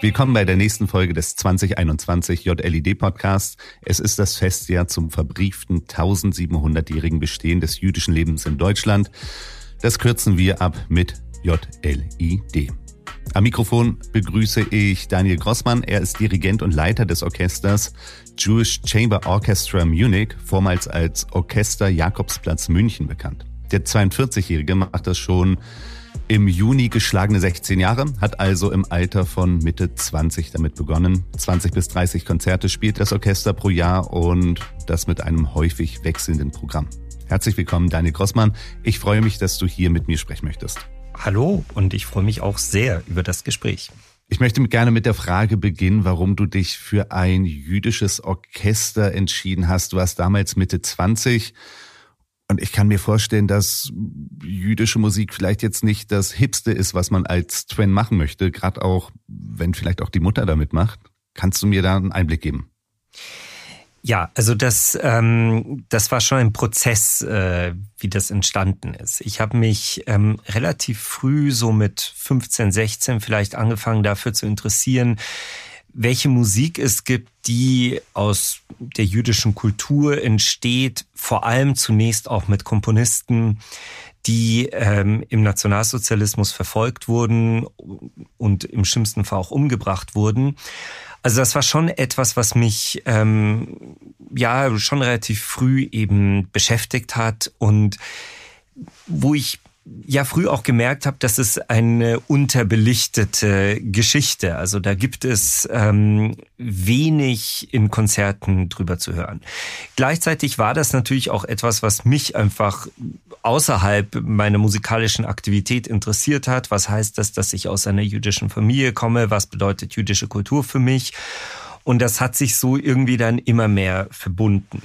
Willkommen bei der nächsten Folge des 2021 JLID Podcasts. Es ist das Festjahr zum verbrieften 1700-jährigen Bestehen des jüdischen Lebens in Deutschland. Das kürzen wir ab mit JLID. Am Mikrofon begrüße ich Daniel Grossmann. Er ist Dirigent und Leiter des Orchesters Jewish Chamber Orchestra Munich, vormals als Orchester Jakobsplatz München bekannt. Der 42-Jährige macht das schon im Juni geschlagene 16 Jahre, hat also im Alter von Mitte 20 damit begonnen. 20 bis 30 Konzerte spielt das Orchester pro Jahr und das mit einem häufig wechselnden Programm. Herzlich willkommen, Daniel Grossmann. Ich freue mich, dass du hier mit mir sprechen möchtest. Hallo und ich freue mich auch sehr über das Gespräch. Ich möchte gerne mit der Frage beginnen, warum du dich für ein jüdisches Orchester entschieden hast. Du warst damals Mitte 20 und ich kann mir vorstellen, dass jüdische Musik vielleicht jetzt nicht das Hipste ist, was man als Trend machen möchte, gerade auch, wenn vielleicht auch die Mutter damit macht. Kannst du mir da einen Einblick geben? Ja, also das, ähm, das war schon ein Prozess, äh, wie das entstanden ist. Ich habe mich ähm, relativ früh, so mit 15, 16 vielleicht angefangen dafür zu interessieren, welche Musik es gibt, die aus der jüdischen Kultur entsteht, vor allem zunächst auch mit Komponisten, die ähm, im Nationalsozialismus verfolgt wurden und im schlimmsten Fall auch umgebracht wurden. Also das war schon etwas, was mich ähm, ja schon relativ früh eben beschäftigt hat und wo ich ja früh auch gemerkt habe, dass es eine unterbelichtete Geschichte. Also da gibt es ähm, wenig in Konzerten drüber zu hören. Gleichzeitig war das natürlich auch etwas, was mich einfach außerhalb meiner musikalischen Aktivität interessiert hat. Was heißt das, dass ich aus einer jüdischen Familie komme? Was bedeutet jüdische Kultur für mich? Und das hat sich so irgendwie dann immer mehr verbunden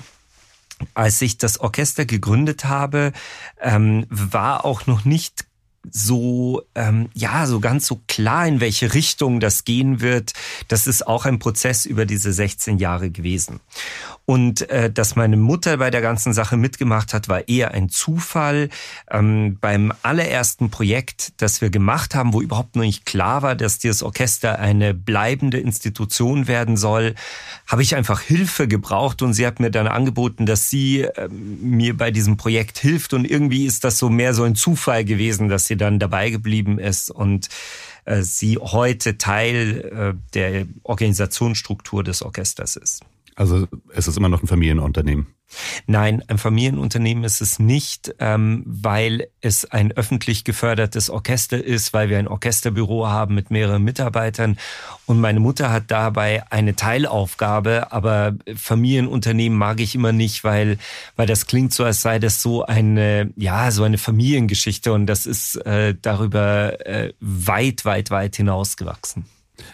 als ich das Orchester gegründet habe, ähm, war auch noch nicht so ähm, ja so ganz so klar in welche Richtung das gehen wird das ist auch ein Prozess über diese 16 Jahre gewesen und äh, dass meine Mutter bei der ganzen Sache mitgemacht hat, war eher ein Zufall. Ähm, beim allerersten Projekt, das wir gemacht haben, wo überhaupt noch nicht klar war, dass dieses Orchester eine bleibende Institution werden soll, habe ich einfach Hilfe gebraucht und sie hat mir dann angeboten, dass sie äh, mir bei diesem Projekt hilft. Und irgendwie ist das so mehr so ein Zufall gewesen, dass sie dann dabei geblieben ist und äh, sie heute Teil äh, der Organisationsstruktur des Orchesters ist. Also es ist immer noch ein Familienunternehmen. Nein, ein Familienunternehmen ist es nicht, ähm, weil es ein öffentlich gefördertes Orchester ist, weil wir ein Orchesterbüro haben mit mehreren Mitarbeitern. Und meine Mutter hat dabei eine Teilaufgabe, aber Familienunternehmen mag ich immer nicht, weil, weil das klingt so, als sei das so eine, ja, so eine Familiengeschichte und das ist äh, darüber äh, weit, weit, weit hinausgewachsen.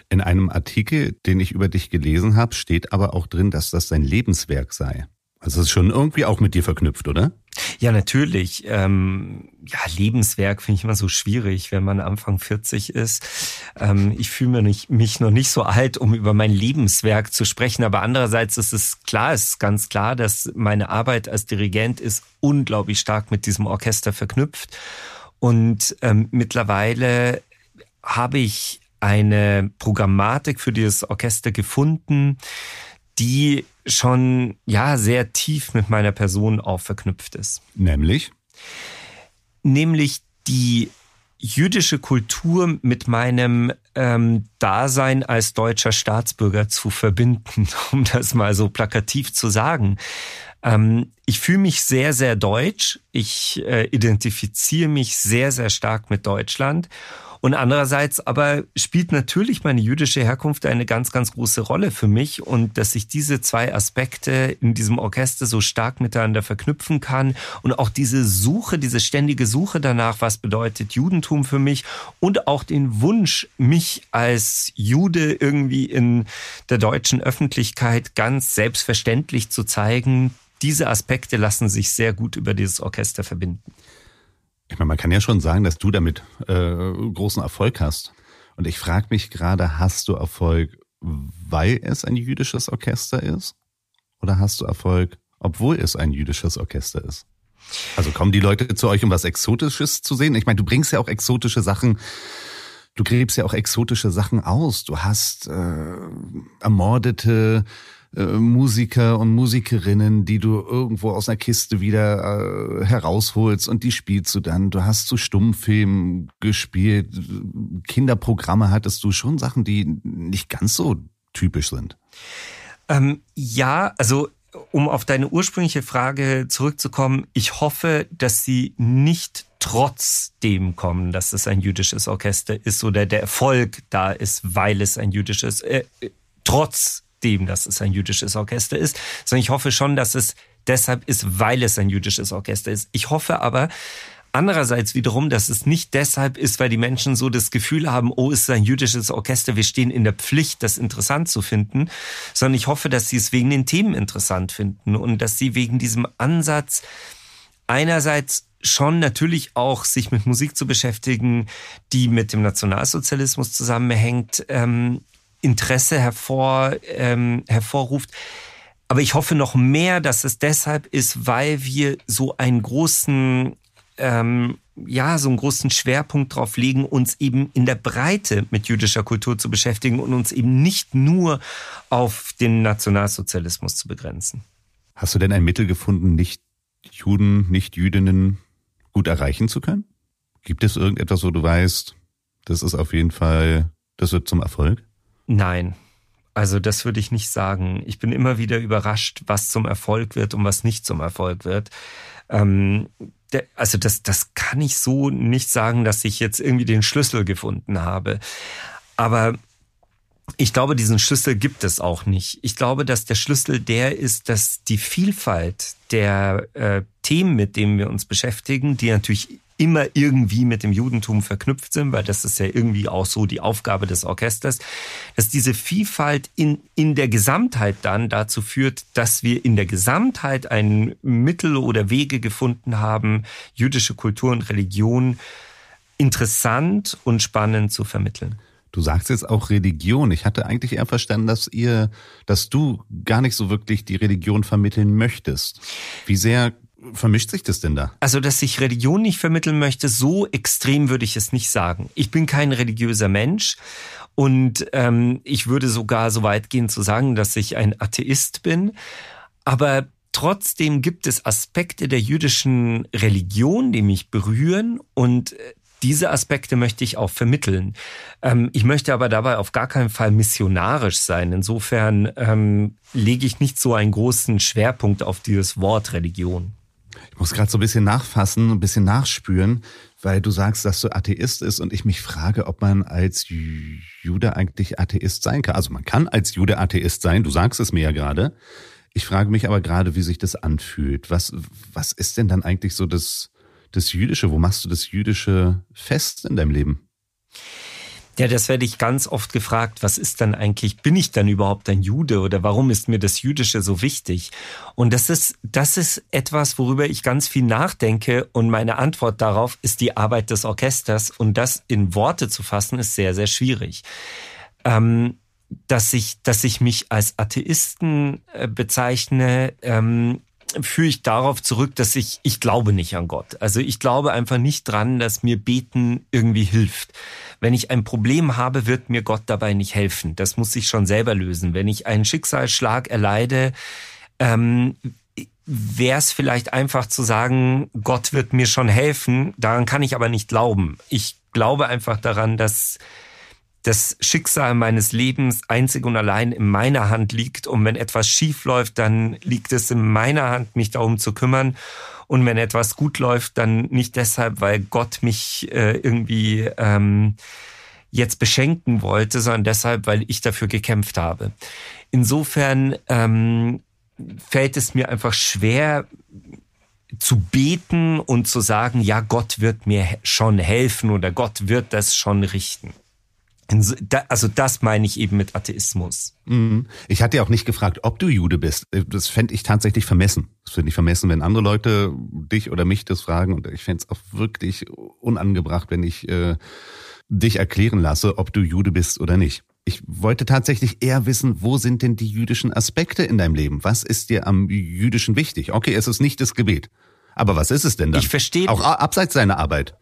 In einem Artikel, den ich über dich gelesen habe, steht aber auch drin, dass das dein Lebenswerk sei. Also es ist schon irgendwie auch mit dir verknüpft, oder? Ja, natürlich. Ähm, ja, Lebenswerk finde ich immer so schwierig, wenn man Anfang 40 ist. Ähm, ich fühle mich, mich noch nicht so alt, um über mein Lebenswerk zu sprechen. Aber andererseits ist es klar, ist ganz klar, dass meine Arbeit als Dirigent ist unglaublich stark mit diesem Orchester verknüpft. Und ähm, mittlerweile habe ich eine Programmatik für dieses Orchester gefunden, die schon ja sehr tief mit meiner Person auch verknüpft ist. Nämlich? Nämlich die jüdische Kultur mit meinem ähm, Dasein als deutscher Staatsbürger zu verbinden, um das mal so plakativ zu sagen. Ähm, ich fühle mich sehr, sehr deutsch. Ich äh, identifiziere mich sehr, sehr stark mit Deutschland. Und andererseits aber spielt natürlich meine jüdische Herkunft eine ganz, ganz große Rolle für mich. Und dass ich diese zwei Aspekte in diesem Orchester so stark miteinander verknüpfen kann. Und auch diese Suche, diese ständige Suche danach, was bedeutet Judentum für mich. Und auch den Wunsch, mich als Jude irgendwie in der deutschen Öffentlichkeit ganz selbstverständlich zu zeigen, diese Aspekte lassen sich sehr gut über dieses Orchester verbinden. Ich meine, man kann ja schon sagen, dass du damit äh, großen Erfolg hast. Und ich frage mich gerade, hast du Erfolg, weil es ein jüdisches Orchester ist? Oder hast du Erfolg, obwohl es ein jüdisches Orchester ist? Also kommen die Leute zu euch, um was Exotisches zu sehen? Ich meine, du bringst ja auch exotische Sachen du gräbst ja auch exotische Sachen aus. Du hast äh, ermordete äh, Musiker und Musikerinnen, die du irgendwo aus einer Kiste wieder äh, herausholst und die spielst du dann. Du hast zu Stummfilmen gespielt, Kinderprogramme hattest du schon Sachen, die nicht ganz so typisch sind. Ähm, ja, also um auf deine ursprüngliche Frage zurückzukommen, ich hoffe, dass sie nicht trotzdem kommen, dass es ein jüdisches Orchester ist oder der Erfolg da ist, weil es ein jüdisches, äh, trotzdem, dass es ein jüdisches Orchester ist, sondern ich hoffe schon, dass es deshalb ist, weil es ein jüdisches Orchester ist. Ich hoffe aber, Andererseits wiederum, dass es nicht deshalb ist, weil die Menschen so das Gefühl haben, oh, es ist ein jüdisches Orchester, wir stehen in der Pflicht, das interessant zu finden, sondern ich hoffe, dass sie es wegen den Themen interessant finden und dass sie wegen diesem Ansatz einerseits schon natürlich auch sich mit Musik zu beschäftigen, die mit dem Nationalsozialismus zusammenhängt, ähm, Interesse hervor, ähm, hervorruft. Aber ich hoffe noch mehr, dass es deshalb ist, weil wir so einen großen ähm, ja, so einen großen Schwerpunkt drauf legen, uns eben in der Breite mit jüdischer Kultur zu beschäftigen und uns eben nicht nur auf den Nationalsozialismus zu begrenzen. Hast du denn ein Mittel gefunden, nicht Juden, nicht Jüdinnen gut erreichen zu können? Gibt es irgendetwas, wo du weißt, das ist auf jeden Fall, das wird zum Erfolg? Nein. Also das würde ich nicht sagen. Ich bin immer wieder überrascht, was zum Erfolg wird und was nicht zum Erfolg wird. Ähm, also das, das kann ich so nicht sagen, dass ich jetzt irgendwie den Schlüssel gefunden habe. Aber ich glaube, diesen Schlüssel gibt es auch nicht. Ich glaube, dass der Schlüssel der ist, dass die Vielfalt der äh, Themen, mit denen wir uns beschäftigen, die natürlich immer irgendwie mit dem Judentum verknüpft sind, weil das ist ja irgendwie auch so die Aufgabe des Orchesters, dass diese Vielfalt in, in der Gesamtheit dann dazu führt, dass wir in der Gesamtheit ein Mittel oder Wege gefunden haben, jüdische Kultur und Religion interessant und spannend zu vermitteln. Du sagst jetzt auch Religion. Ich hatte eigentlich eher verstanden, dass ihr, dass du gar nicht so wirklich die Religion vermitteln möchtest. Wie sehr vermischt sich das denn da? Also, dass ich Religion nicht vermitteln möchte, so extrem würde ich es nicht sagen. Ich bin kein religiöser Mensch und ähm, ich würde sogar so weit gehen zu sagen, dass ich ein Atheist bin. Aber trotzdem gibt es Aspekte der jüdischen Religion, die mich berühren und äh, diese Aspekte möchte ich auch vermitteln. Ähm, ich möchte aber dabei auf gar keinen Fall missionarisch sein. Insofern ähm, lege ich nicht so einen großen Schwerpunkt auf dieses Wort Religion. Ich muss gerade so ein bisschen nachfassen, ein bisschen nachspüren, weil du sagst, dass du Atheist ist und ich mich frage, ob man als Jude eigentlich Atheist sein kann. Also man kann als Jude Atheist sein, du sagst es mir ja gerade. Ich frage mich aber gerade, wie sich das anfühlt. Was, was ist denn dann eigentlich so das, das Jüdische? Wo machst du das Jüdische fest in deinem Leben? Ja, das werde ich ganz oft gefragt, was ist dann eigentlich, bin ich dann überhaupt ein Jude oder warum ist mir das Jüdische so wichtig? Und das ist, das ist etwas, worüber ich ganz viel nachdenke und meine Antwort darauf ist die Arbeit des Orchesters und das in Worte zu fassen ist sehr, sehr schwierig. Ähm, dass ich, dass ich mich als Atheisten äh, bezeichne, ähm, führe ich darauf zurück, dass ich, ich glaube nicht an Gott. Also ich glaube einfach nicht dran, dass mir Beten irgendwie hilft. Wenn ich ein Problem habe, wird mir Gott dabei nicht helfen. Das muss ich schon selber lösen. Wenn ich einen Schicksalsschlag erleide, ähm, wäre es vielleicht einfach zu sagen, Gott wird mir schon helfen. Daran kann ich aber nicht glauben. Ich glaube einfach daran, dass das Schicksal meines Lebens einzig und allein in meiner Hand liegt. Und wenn etwas schief läuft, dann liegt es in meiner Hand, mich darum zu kümmern. Und wenn etwas gut läuft, dann nicht deshalb, weil Gott mich äh, irgendwie ähm, jetzt beschenken wollte, sondern deshalb, weil ich dafür gekämpft habe. Insofern ähm, fällt es mir einfach schwer, zu beten und zu sagen, ja, Gott wird mir schon helfen oder Gott wird das schon richten. Also das meine ich eben mit Atheismus. Mhm. Ich hatte ja auch nicht gefragt, ob du Jude bist. Das fände ich tatsächlich vermessen. Das finde ich vermessen, wenn andere Leute dich oder mich das fragen. Und ich fände es auch wirklich unangebracht, wenn ich äh, dich erklären lasse, ob du Jude bist oder nicht. Ich wollte tatsächlich eher wissen, wo sind denn die jüdischen Aspekte in deinem Leben? Was ist dir am Jüdischen wichtig? Okay, es ist nicht das Gebet. Aber was ist es denn dann? Ich verstehe. Auch abseits seiner Arbeit.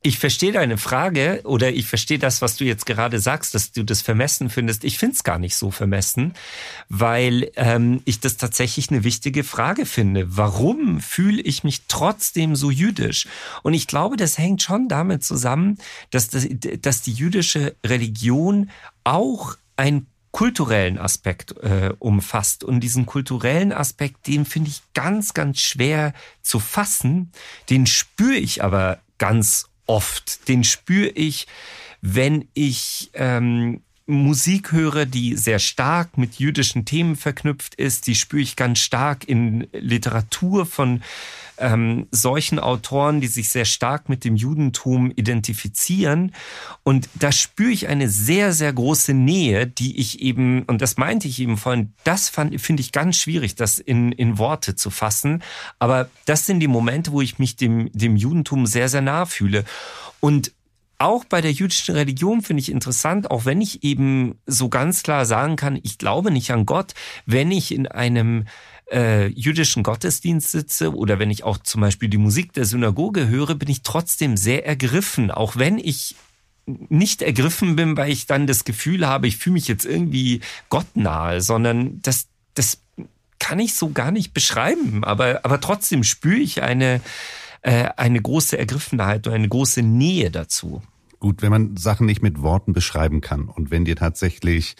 Ich verstehe deine Frage oder ich verstehe das, was du jetzt gerade sagst, dass du das vermessen findest. Ich finde es gar nicht so vermessen, weil ähm, ich das tatsächlich eine wichtige Frage finde. Warum fühle ich mich trotzdem so jüdisch? Und ich glaube, das hängt schon damit zusammen, dass, das, dass die jüdische Religion auch ein kulturellen Aspekt äh, umfasst. Und diesen kulturellen Aspekt, den finde ich ganz, ganz schwer zu fassen. Den spüre ich aber ganz oft. Den spüre ich, wenn ich ähm, Musik höre, die sehr stark mit jüdischen Themen verknüpft ist. Die spüre ich ganz stark in Literatur von ähm, solchen Autoren, die sich sehr stark mit dem Judentum identifizieren. Und da spüre ich eine sehr, sehr große Nähe, die ich eben, und das meinte ich eben vorhin, das finde ich ganz schwierig, das in, in Worte zu fassen. Aber das sind die Momente, wo ich mich dem, dem Judentum sehr, sehr nah fühle. Und auch bei der jüdischen Religion finde ich interessant, auch wenn ich eben so ganz klar sagen kann, ich glaube nicht an Gott, wenn ich in einem äh, jüdischen Gottesdienst sitze oder wenn ich auch zum Beispiel die Musik der Synagoge höre, bin ich trotzdem sehr ergriffen, auch wenn ich nicht ergriffen bin, weil ich dann das Gefühl habe, ich fühle mich jetzt irgendwie gottnahe, sondern das, das kann ich so gar nicht beschreiben, aber, aber trotzdem spüre ich eine, äh, eine große Ergriffenheit und eine große Nähe dazu. Gut, wenn man Sachen nicht mit Worten beschreiben kann und wenn dir tatsächlich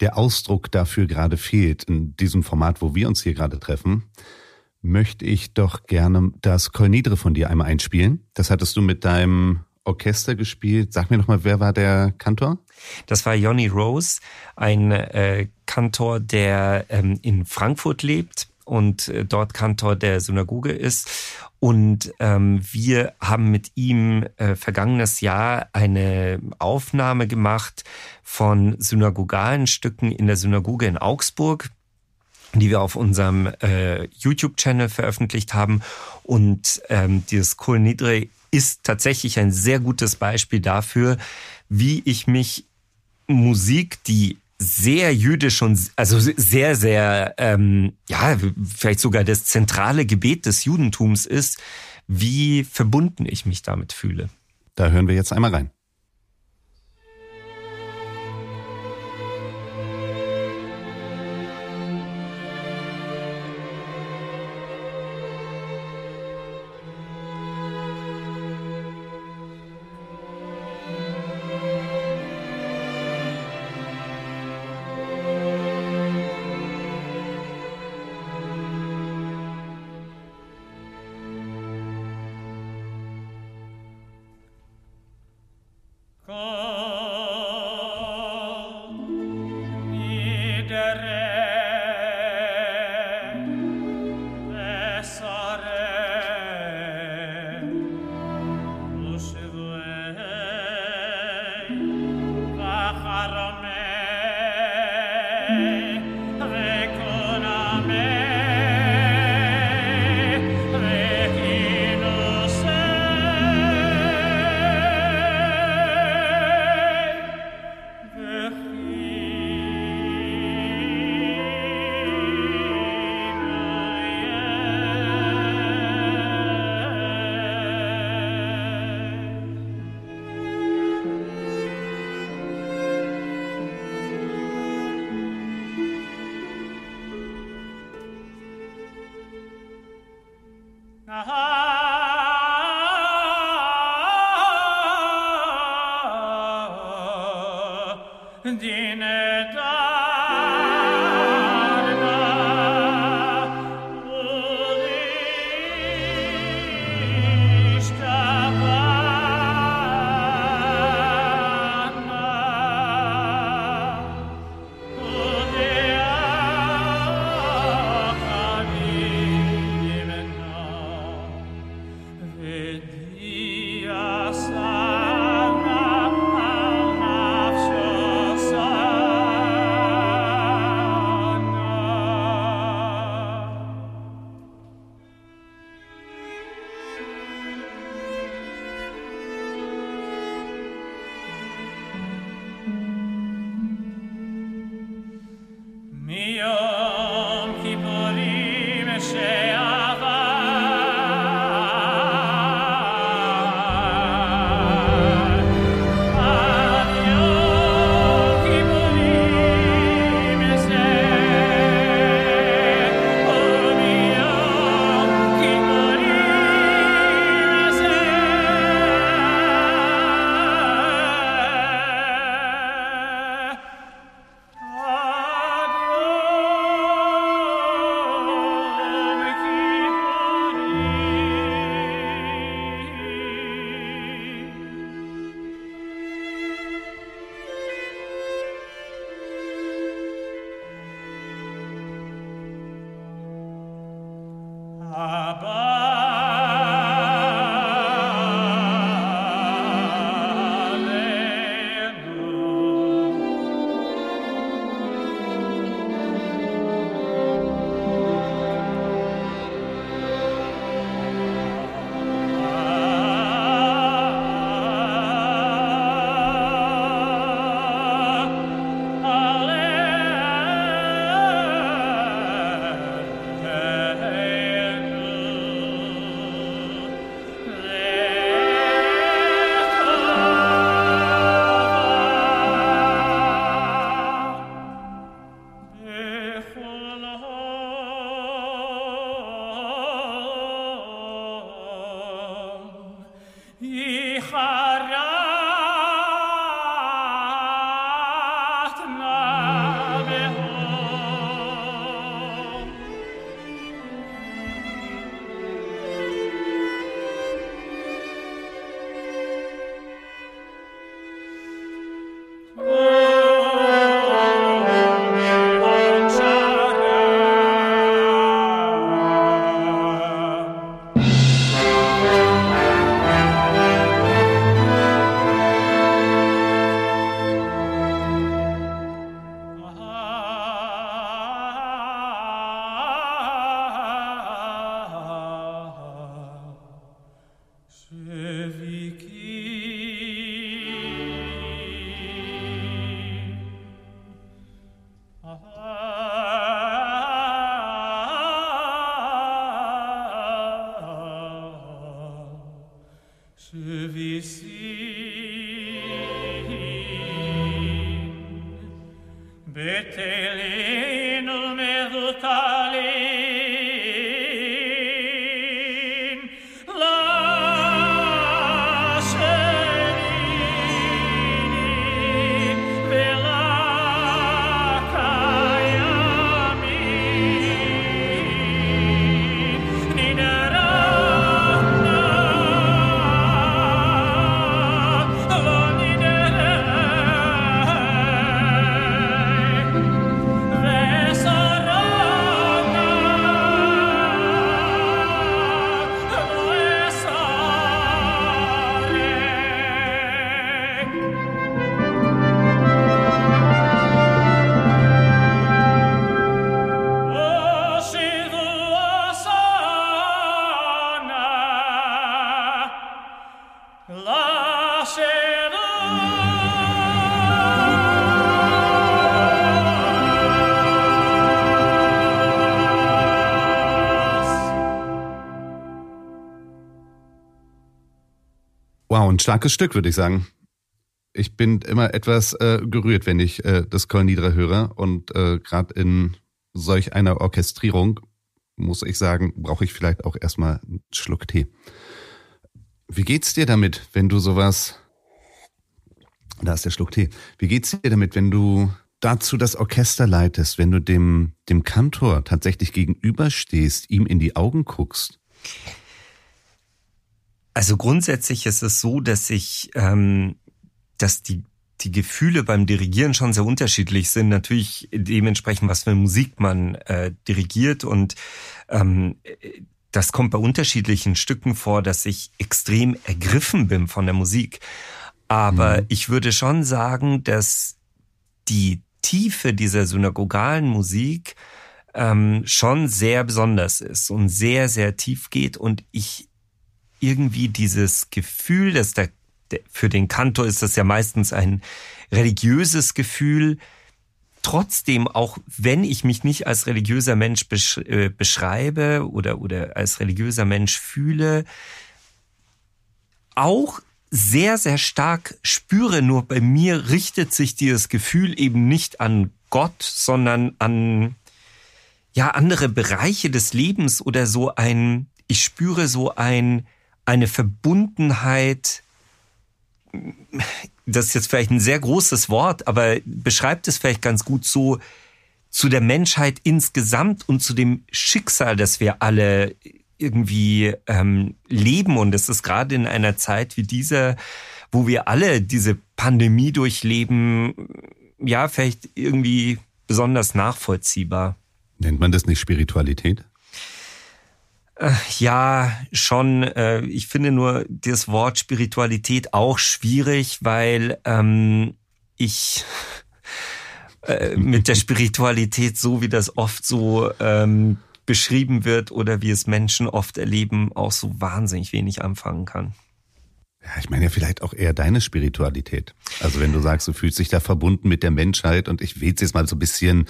der Ausdruck dafür gerade fehlt, in diesem Format, wo wir uns hier gerade treffen, möchte ich doch gerne das Kolnidre von dir einmal einspielen. Das hattest du mit deinem Orchester gespielt. Sag mir noch mal, wer war der Kantor? Das war Johnny Rose, ein äh, Kantor, der ähm, in Frankfurt lebt und äh, dort Kantor der Synagoge ist und ähm, wir haben mit ihm äh, vergangenes Jahr eine Aufnahme gemacht von synagogalen Stücken in der Synagoge in Augsburg die wir auf unserem äh, YouTube-Channel veröffentlicht haben. Und ähm, dieses Kol Nidre ist tatsächlich ein sehr gutes Beispiel dafür, wie ich mich Musik, die sehr jüdisch und also sehr, sehr, ähm, ja, vielleicht sogar das zentrale Gebet des Judentums ist, wie verbunden ich mich damit fühle. Da hören wir jetzt einmal rein. dine Wow, ein starkes Stück, würde ich sagen. Ich bin immer etwas äh, gerührt, wenn ich äh, das Köln Niedere höre. Und äh, gerade in solch einer Orchestrierung, muss ich sagen, brauche ich vielleicht auch erstmal einen Schluck Tee. Wie geht's dir damit, wenn du sowas. Da ist der Schluck Tee. Wie geht's dir damit, wenn du dazu das Orchester leitest, wenn du dem, dem Kantor tatsächlich gegenüberstehst, ihm in die Augen guckst? Also grundsätzlich ist es so, dass ich, ähm, dass die die Gefühle beim Dirigieren schon sehr unterschiedlich sind. Natürlich dementsprechend, was für Musik man äh, dirigiert und ähm, das kommt bei unterschiedlichen Stücken vor, dass ich extrem ergriffen bin von der Musik. Aber mhm. ich würde schon sagen, dass die Tiefe dieser synagogalen Musik ähm, schon sehr besonders ist und sehr, sehr tief geht und ich irgendwie dieses Gefühl, dass der, der, für den Kantor ist das ja meistens ein religiöses Gefühl, trotzdem, auch wenn ich mich nicht als religiöser Mensch besch äh, beschreibe oder, oder als religiöser Mensch fühle, auch sehr, sehr stark spüre, nur bei mir richtet sich dieses Gefühl eben nicht an Gott, sondern an ja andere Bereiche des Lebens oder so ein, ich spüre so ein eine Verbundenheit, das ist jetzt vielleicht ein sehr großes Wort, aber beschreibt es vielleicht ganz gut so zu der Menschheit insgesamt und zu dem Schicksal, das wir alle irgendwie ähm, leben. Und es ist gerade in einer Zeit wie dieser, wo wir alle diese Pandemie durchleben, ja, vielleicht irgendwie besonders nachvollziehbar. Nennt man das nicht Spiritualität? Äh, ja, schon. Äh, ich finde nur das Wort Spiritualität auch schwierig, weil ähm, ich äh, mit der Spiritualität, so wie das oft so ähm, beschrieben wird oder wie es Menschen oft erleben, auch so wahnsinnig wenig anfangen kann. Ja, ich meine ja vielleicht auch eher deine Spiritualität. Also wenn du sagst, du fühlst dich da verbunden mit der Menschheit und ich will es jetzt mal so ein bisschen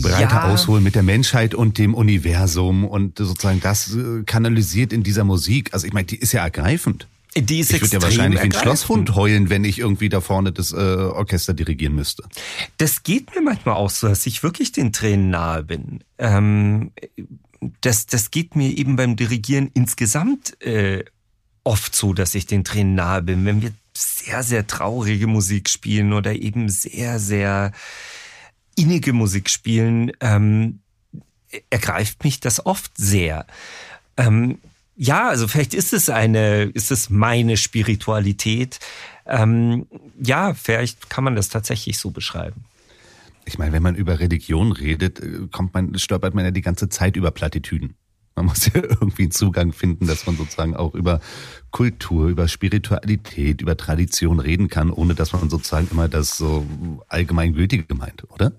breiter ja. ausholen mit der Menschheit und dem Universum und sozusagen das äh, kanalisiert in dieser Musik. Also ich meine, die ist ja ergreifend. Die ist ich würde ja wahrscheinlich wie ein Schlosshund heulen, wenn ich irgendwie da vorne das äh, Orchester dirigieren müsste. Das geht mir manchmal auch so, dass ich wirklich den Tränen nahe bin. Ähm, das, das geht mir eben beim Dirigieren insgesamt äh, oft so, dass ich den Tränen nahe bin, wenn wir sehr, sehr traurige Musik spielen oder eben sehr, sehr innige Musik spielen, ähm, ergreift mich das oft sehr. Ähm, ja, also vielleicht ist es eine, ist es meine Spiritualität. Ähm, ja, vielleicht kann man das tatsächlich so beschreiben. Ich meine, wenn man über Religion redet, äh, kommt man, stolpert man ja die ganze Zeit über Plattitüden. Man muss ja irgendwie einen Zugang finden, dass man sozusagen auch über Kultur, über Spiritualität, über Tradition reden kann, ohne dass man sozusagen immer das so allgemeingültige meint, oder?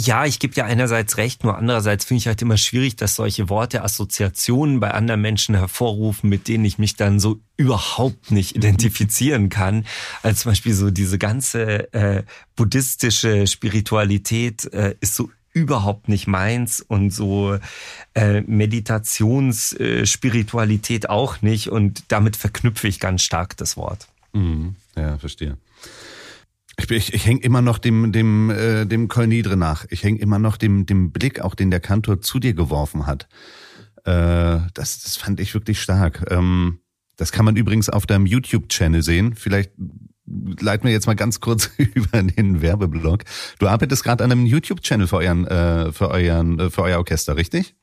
Ja, ich gebe ja einerseits recht, nur andererseits finde ich halt immer schwierig, dass solche Worte Assoziationen bei anderen Menschen hervorrufen, mit denen ich mich dann so überhaupt nicht identifizieren kann. Als zum Beispiel so diese ganze äh, buddhistische Spiritualität äh, ist so überhaupt nicht meins und so äh, Meditationsspiritualität äh, auch nicht und damit verknüpfe ich ganz stark das Wort. Mhm. Ja, verstehe. Ich, ich, ich hänge immer noch dem dem äh, dem Kolnidre nach. Ich hänge immer noch dem dem Blick, auch den der Kantor zu dir geworfen hat. Äh, das das fand ich wirklich stark. Ähm, das kann man übrigens auf deinem YouTube-Channel sehen. Vielleicht leiten wir jetzt mal ganz kurz über den Werbeblock. Du arbeitest gerade an einem YouTube-Channel für euren äh, für euren äh, für euer Orchester, richtig?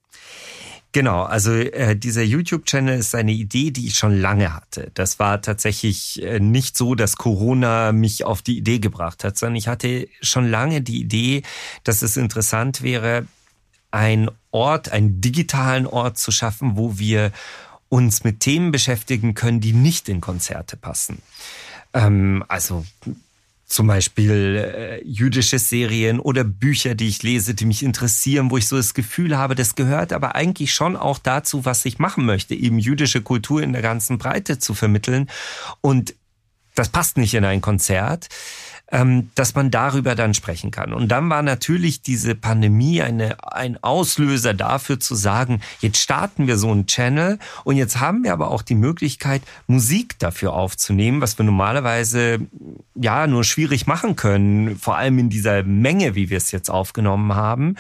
Genau, also äh, dieser YouTube-Channel ist eine Idee, die ich schon lange hatte. Das war tatsächlich äh, nicht so, dass Corona mich auf die Idee gebracht hat, sondern ich hatte schon lange die Idee, dass es interessant wäre, ein Ort, einen digitalen Ort zu schaffen, wo wir uns mit Themen beschäftigen können, die nicht in Konzerte passen. Ähm, also zum Beispiel äh, jüdische Serien oder Bücher, die ich lese, die mich interessieren, wo ich so das Gefühl habe, das gehört aber eigentlich schon auch dazu, was ich machen möchte, eben jüdische Kultur in der ganzen Breite zu vermitteln. Und das passt nicht in ein Konzert dass man darüber dann sprechen kann. Und dann war natürlich diese Pandemie eine, ein Auslöser dafür zu sagen, jetzt starten wir so einen Channel und jetzt haben wir aber auch die Möglichkeit, Musik dafür aufzunehmen, was wir normalerweise ja nur schwierig machen können, vor allem in dieser Menge, wie wir es jetzt aufgenommen haben.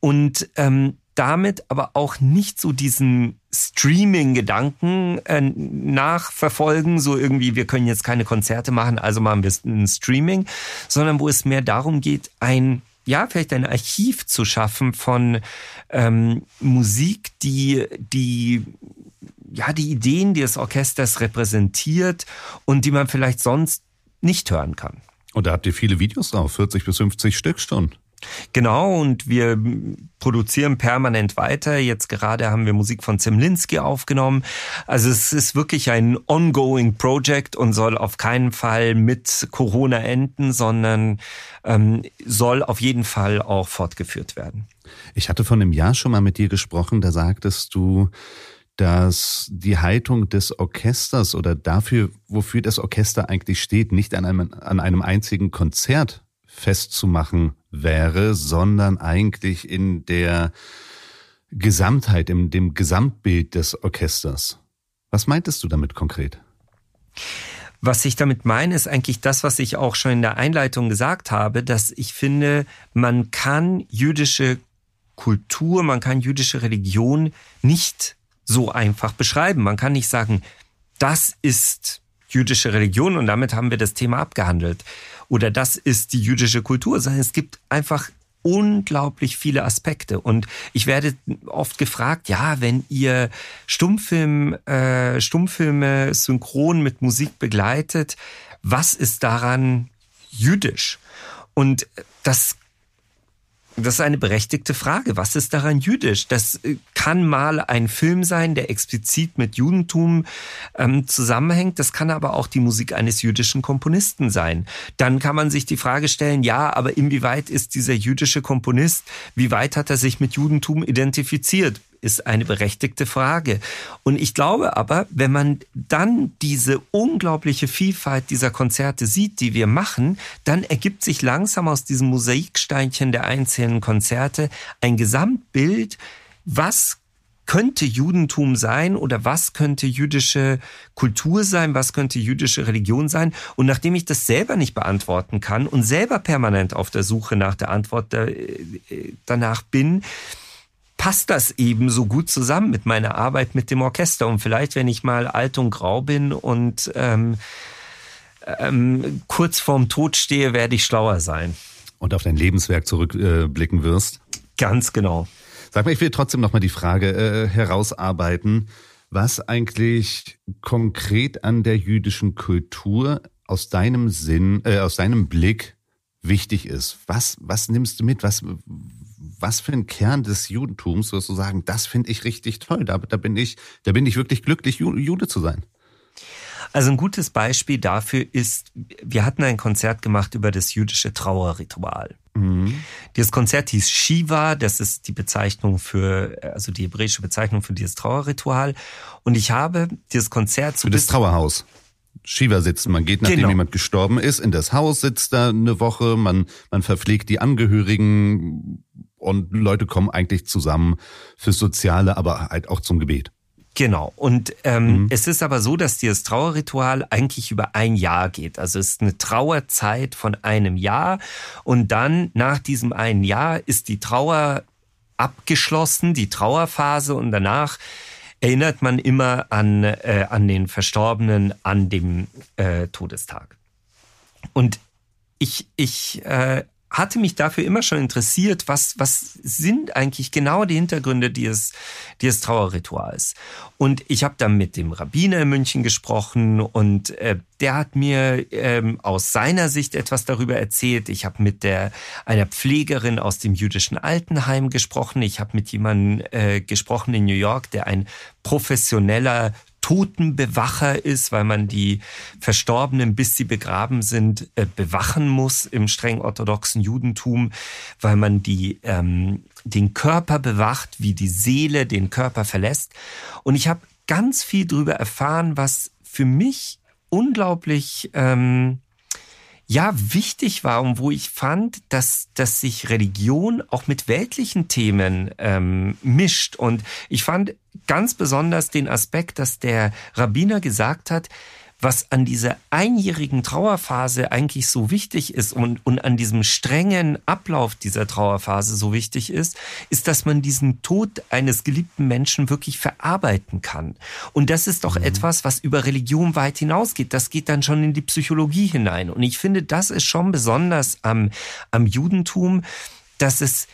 Und ähm, damit aber auch nicht so diesen Streaming-Gedanken äh, nachverfolgen, so irgendwie, wir können jetzt keine Konzerte machen, also machen wir ein Streaming, sondern wo es mehr darum geht, ein ja, vielleicht ein Archiv zu schaffen von ähm, Musik, die, die, ja, die Ideen des Orchesters repräsentiert und die man vielleicht sonst nicht hören kann. Und da habt ihr viele Videos drauf, 40 bis 50 Stück schon. Genau, und wir produzieren permanent weiter. Jetzt gerade haben wir Musik von Zemlinski aufgenommen. Also es ist wirklich ein ongoing Project und soll auf keinen Fall mit Corona enden, sondern ähm, soll auf jeden Fall auch fortgeführt werden. Ich hatte vor einem Jahr schon mal mit dir gesprochen, da sagtest du, dass die Haltung des Orchesters oder dafür, wofür das Orchester eigentlich steht, nicht an einem, an einem einzigen Konzert festzumachen wäre, sondern eigentlich in der Gesamtheit, in dem Gesamtbild des Orchesters. Was meintest du damit konkret? Was ich damit meine, ist eigentlich das, was ich auch schon in der Einleitung gesagt habe, dass ich finde, man kann jüdische Kultur, man kann jüdische Religion nicht so einfach beschreiben. Man kann nicht sagen, das ist jüdische Religion und damit haben wir das Thema abgehandelt oder das ist die jüdische Kultur, sondern es gibt einfach unglaublich viele Aspekte. Und ich werde oft gefragt, ja, wenn ihr Stummfilm, äh, Stummfilme synchron mit Musik begleitet, was ist daran jüdisch? Und das das ist eine berechtigte Frage. Was ist daran jüdisch? Das äh, kann mal ein Film sein, der explizit mit Judentum ähm, zusammenhängt. Das kann aber auch die Musik eines jüdischen Komponisten sein. Dann kann man sich die Frage stellen, ja, aber inwieweit ist dieser jüdische Komponist, wie weit hat er sich mit Judentum identifiziert? Ist eine berechtigte Frage. Und ich glaube aber, wenn man dann diese unglaubliche Vielfalt dieser Konzerte sieht, die wir machen, dann ergibt sich langsam aus diesem Mosaiksteinchen der einzelnen Konzerte ein Gesamtbild, was könnte Judentum sein oder was könnte jüdische Kultur sein, was könnte jüdische Religion sein. Und nachdem ich das selber nicht beantworten kann und selber permanent auf der Suche nach der Antwort äh, danach bin, passt das eben so gut zusammen mit meiner Arbeit mit dem Orchester. Und vielleicht, wenn ich mal alt und grau bin und ähm, ähm, kurz vorm Tod stehe, werde ich schlauer sein. Und auf dein Lebenswerk zurückblicken äh, wirst. Ganz genau. Sag mal, ich will trotzdem noch mal die Frage äh, herausarbeiten, was eigentlich konkret an der jüdischen Kultur aus deinem Sinn, äh, aus deinem Blick wichtig ist. Was, was nimmst du mit? Was, was für ein Kern des Judentums sozusagen? Das finde ich richtig toll. Da, da bin ich, da bin ich wirklich glücklich, Jude zu sein. Also ein gutes Beispiel dafür ist, wir hatten ein Konzert gemacht über das jüdische Trauerritual. Mhm. Dieses Konzert hieß Shiva, das ist die Bezeichnung für, also die hebräische Bezeichnung für dieses Trauerritual. Und ich habe dieses Konzert so. Für das Trauerhaus. Shiva sitzen. Man geht, nachdem genau. jemand gestorben ist, in das Haus, sitzt da eine Woche, man, man verpflegt die Angehörigen und Leute kommen eigentlich zusammen fürs Soziale, aber halt auch zum Gebet. Genau. Und ähm, mhm. es ist aber so, dass dieses Trauerritual eigentlich über ein Jahr geht. Also es ist eine Trauerzeit von einem Jahr. Und dann nach diesem einen Jahr ist die Trauer abgeschlossen, die Trauerphase. Und danach erinnert man immer an, äh, an den Verstorbenen an dem äh, Todestag. Und ich, ich äh, hatte mich dafür immer schon interessiert, was, was sind eigentlich genau die Hintergründe dieses, dieses Trauerrituals. Und ich habe dann mit dem Rabbiner in München gesprochen und äh, der hat mir ähm, aus seiner Sicht etwas darüber erzählt. Ich habe mit der einer Pflegerin aus dem jüdischen Altenheim gesprochen. Ich habe mit jemandem äh, gesprochen in New York, der ein professioneller Totenbewacher ist, weil man die Verstorbenen, bis sie begraben sind, äh, bewachen muss im streng orthodoxen Judentum, weil man die, ähm, den Körper bewacht, wie die Seele den Körper verlässt. Und ich habe ganz viel darüber erfahren, was für mich unglaublich ähm, ja wichtig war und wo ich fand, dass, dass sich Religion auch mit weltlichen Themen ähm, mischt. Und ich fand ganz besonders den Aspekt, dass der Rabbiner gesagt hat, was an dieser einjährigen Trauerphase eigentlich so wichtig ist und, und an diesem strengen Ablauf dieser Trauerphase so wichtig ist, ist, dass man diesen Tod eines geliebten Menschen wirklich verarbeiten kann. Und das ist doch mhm. etwas, was über Religion weit hinausgeht. Das geht dann schon in die Psychologie hinein. Und ich finde, das ist schon besonders am, am Judentum, dass es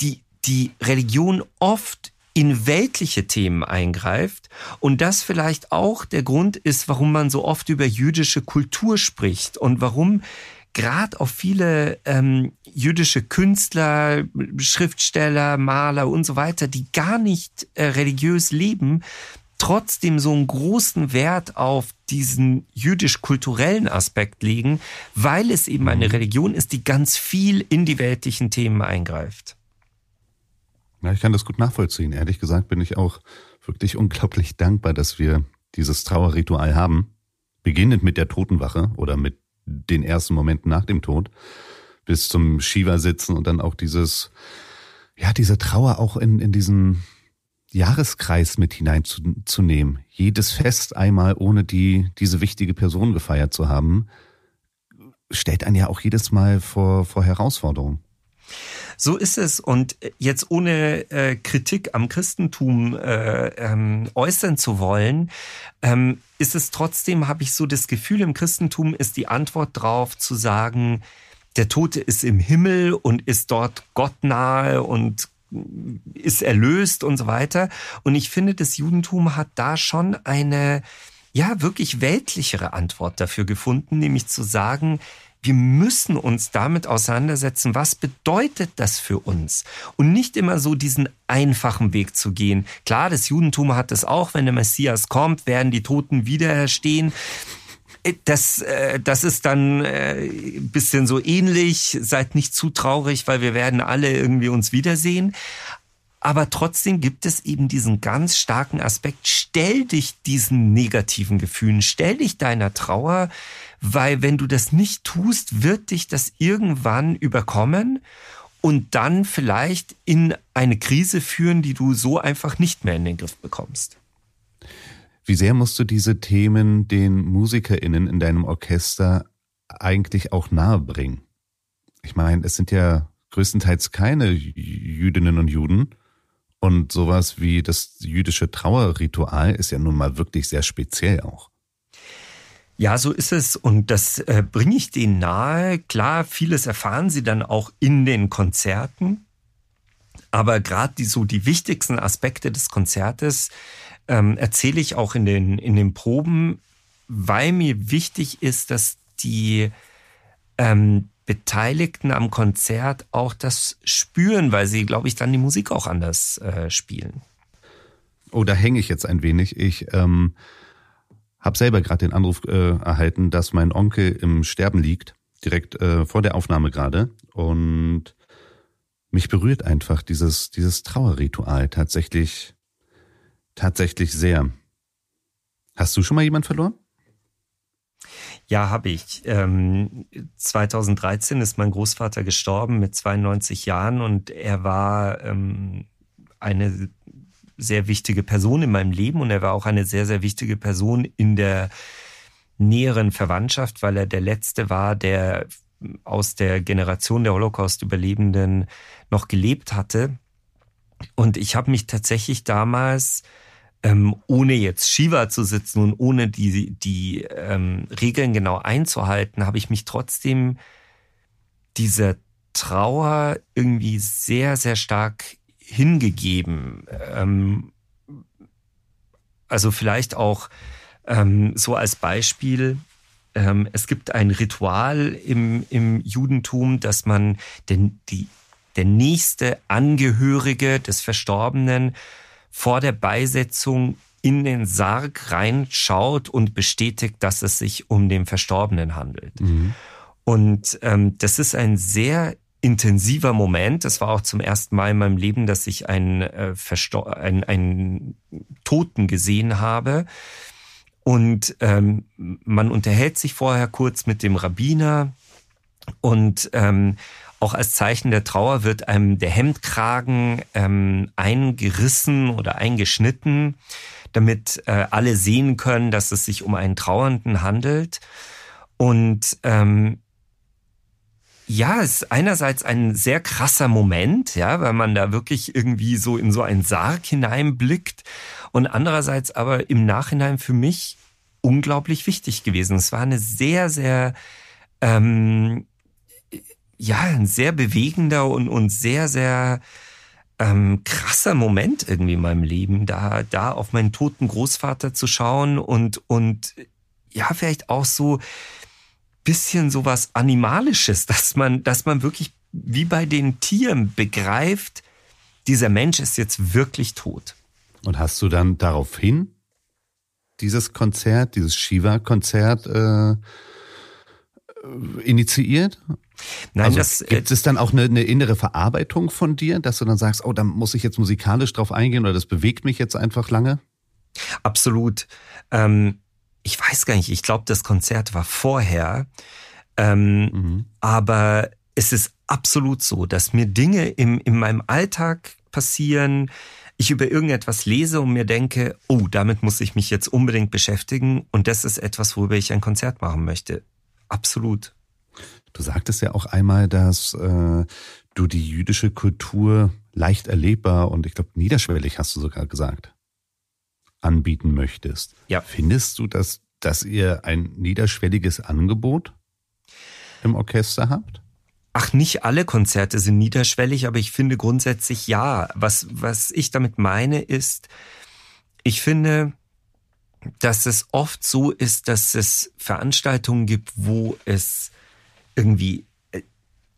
die, die Religion oft in weltliche Themen eingreift und das vielleicht auch der Grund ist, warum man so oft über jüdische Kultur spricht und warum gerade auch viele ähm, jüdische Künstler, Schriftsteller, Maler und so weiter, die gar nicht äh, religiös leben, trotzdem so einen großen Wert auf diesen jüdisch-kulturellen Aspekt legen, weil es eben eine mhm. Religion ist, die ganz viel in die weltlichen Themen eingreift. Ja, ich kann das gut nachvollziehen. Ehrlich gesagt bin ich auch wirklich unglaublich dankbar, dass wir dieses Trauerritual haben. Beginnend mit der Totenwache oder mit den ersten Momenten nach dem Tod bis zum Shiva sitzen und dann auch dieses, ja, diese Trauer auch in, in diesen Jahreskreis mit hineinzunehmen. Jedes Fest einmal ohne die, diese wichtige Person gefeiert zu haben, stellt einen ja auch jedes Mal vor, vor Herausforderungen. So ist es. Und jetzt ohne äh, Kritik am Christentum äh, ähm, äußern zu wollen, ähm, ist es trotzdem, habe ich so das Gefühl, im Christentum ist die Antwort drauf zu sagen, der Tote ist im Himmel und ist dort Gott nahe und ist erlöst und so weiter. Und ich finde, das Judentum hat da schon eine, ja, wirklich weltlichere Antwort dafür gefunden, nämlich zu sagen, wir müssen uns damit auseinandersetzen, was bedeutet das für uns? Und nicht immer so diesen einfachen Weg zu gehen. Klar, das Judentum hat es auch, wenn der Messias kommt, werden die Toten wiederstehen. Äh, das, äh, das ist dann äh, bisschen so ähnlich. Seid nicht zu traurig, weil wir werden alle irgendwie uns wiedersehen. Aber trotzdem gibt es eben diesen ganz starken Aspekt. Stell dich diesen negativen Gefühlen, stell dich deiner Trauer, weil wenn du das nicht tust, wird dich das irgendwann überkommen und dann vielleicht in eine Krise führen, die du so einfach nicht mehr in den Griff bekommst. Wie sehr musst du diese Themen den MusikerInnen in deinem Orchester eigentlich auch nahebringen? Ich meine, es sind ja größtenteils keine Jüdinnen und Juden Und sowas wie das jüdische Trauerritual ist ja nun mal wirklich sehr speziell auch. Ja, so ist es. Und das äh, bringe ich denen nahe. Klar, vieles erfahren sie dann auch in den Konzerten. Aber gerade die so die wichtigsten Aspekte des Konzertes ähm, erzähle ich auch in den, in den Proben, weil mir wichtig ist, dass die ähm, Beteiligten am Konzert auch das spüren, weil sie, glaube ich, dann die Musik auch anders äh, spielen. Oh, da hänge ich jetzt ein wenig. Ich ähm, habe selber gerade den Anruf äh, erhalten, dass mein Onkel im Sterben liegt, direkt äh, vor der Aufnahme gerade. Und mich berührt einfach dieses, dieses Trauerritual tatsächlich, tatsächlich sehr. Hast du schon mal jemand verloren? Ja, habe ich. Ähm, 2013 ist mein Großvater gestorben mit 92 Jahren und er war ähm, eine sehr wichtige Person in meinem Leben und er war auch eine sehr, sehr wichtige Person in der näheren Verwandtschaft, weil er der Letzte war, der aus der Generation der Holocaust-Überlebenden noch gelebt hatte. Und ich habe mich tatsächlich damals ähm, ohne jetzt Shiva zu sitzen und ohne die, die ähm, Regeln genau einzuhalten, habe ich mich trotzdem dieser Trauer irgendwie sehr, sehr stark hingegeben. Ähm, also vielleicht auch ähm, so als Beispiel, ähm, es gibt ein Ritual im, im Judentum, dass man den, die, der nächste Angehörige des Verstorbenen vor der Beisetzung in den Sarg reinschaut und bestätigt, dass es sich um den Verstorbenen handelt. Mhm. Und ähm, das ist ein sehr intensiver Moment. Das war auch zum ersten Mal in meinem Leben, dass ich einen, äh, Verstor einen, einen Toten gesehen habe. Und ähm, man unterhält sich vorher kurz mit dem Rabbiner und ähm, auch als Zeichen der Trauer wird einem der Hemdkragen ähm, eingerissen oder eingeschnitten, damit äh, alle sehen können, dass es sich um einen Trauernden handelt. Und ähm, ja, es ist einerseits ein sehr krasser Moment, ja, weil man da wirklich irgendwie so in so einen Sarg hineinblickt und andererseits aber im Nachhinein für mich unglaublich wichtig gewesen. Es war eine sehr, sehr ähm, ja, ein sehr bewegender und, und sehr, sehr ähm, krasser Moment irgendwie in meinem Leben, da, da auf meinen toten Großvater zu schauen und, und ja, vielleicht auch so bisschen sowas Animalisches, dass man, dass man wirklich wie bei den Tieren begreift, dieser Mensch ist jetzt wirklich tot. Und hast du dann daraufhin dieses Konzert, dieses Shiva-Konzert äh, initiiert? Nein, also das, äh, gibt es dann auch eine, eine, innere Verarbeitung von dir, dass du dann sagst, oh, da muss ich jetzt musikalisch drauf eingehen oder das bewegt mich jetzt einfach lange? Absolut. Ähm, ich weiß gar nicht, ich glaube, das Konzert war vorher, ähm, mhm. aber es ist absolut so, dass mir Dinge im, in meinem Alltag passieren, ich über irgendetwas lese und mir denke, oh, damit muss ich mich jetzt unbedingt beschäftigen und das ist etwas, worüber ich ein Konzert machen möchte. Absolut. Du sagtest ja auch einmal, dass äh, du die jüdische Kultur leicht erlebbar und ich glaube niederschwellig hast du sogar gesagt anbieten möchtest. Ja. Findest du, dass, dass ihr ein niederschwelliges Angebot im Orchester habt? Ach, nicht alle Konzerte sind niederschwellig, aber ich finde grundsätzlich ja. Was, was ich damit meine ist, ich finde, dass es oft so ist, dass es Veranstaltungen gibt, wo es irgendwie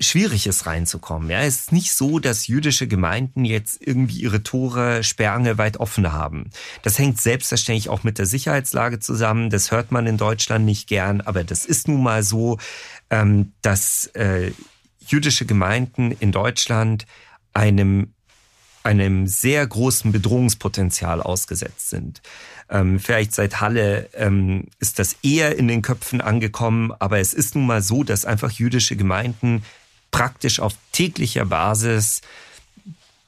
schwierig ist reinzukommen. Ja, es ist nicht so, dass jüdische Gemeinden jetzt irgendwie ihre Tore sperrangelweit offen haben. Das hängt selbstverständlich auch mit der Sicherheitslage zusammen. Das hört man in Deutschland nicht gern, aber das ist nun mal so, ähm, dass äh, jüdische Gemeinden in Deutschland einem einem sehr großen Bedrohungspotenzial ausgesetzt sind. Ähm, vielleicht seit Halle ähm, ist das eher in den Köpfen angekommen, aber es ist nun mal so, dass einfach jüdische Gemeinden praktisch auf täglicher Basis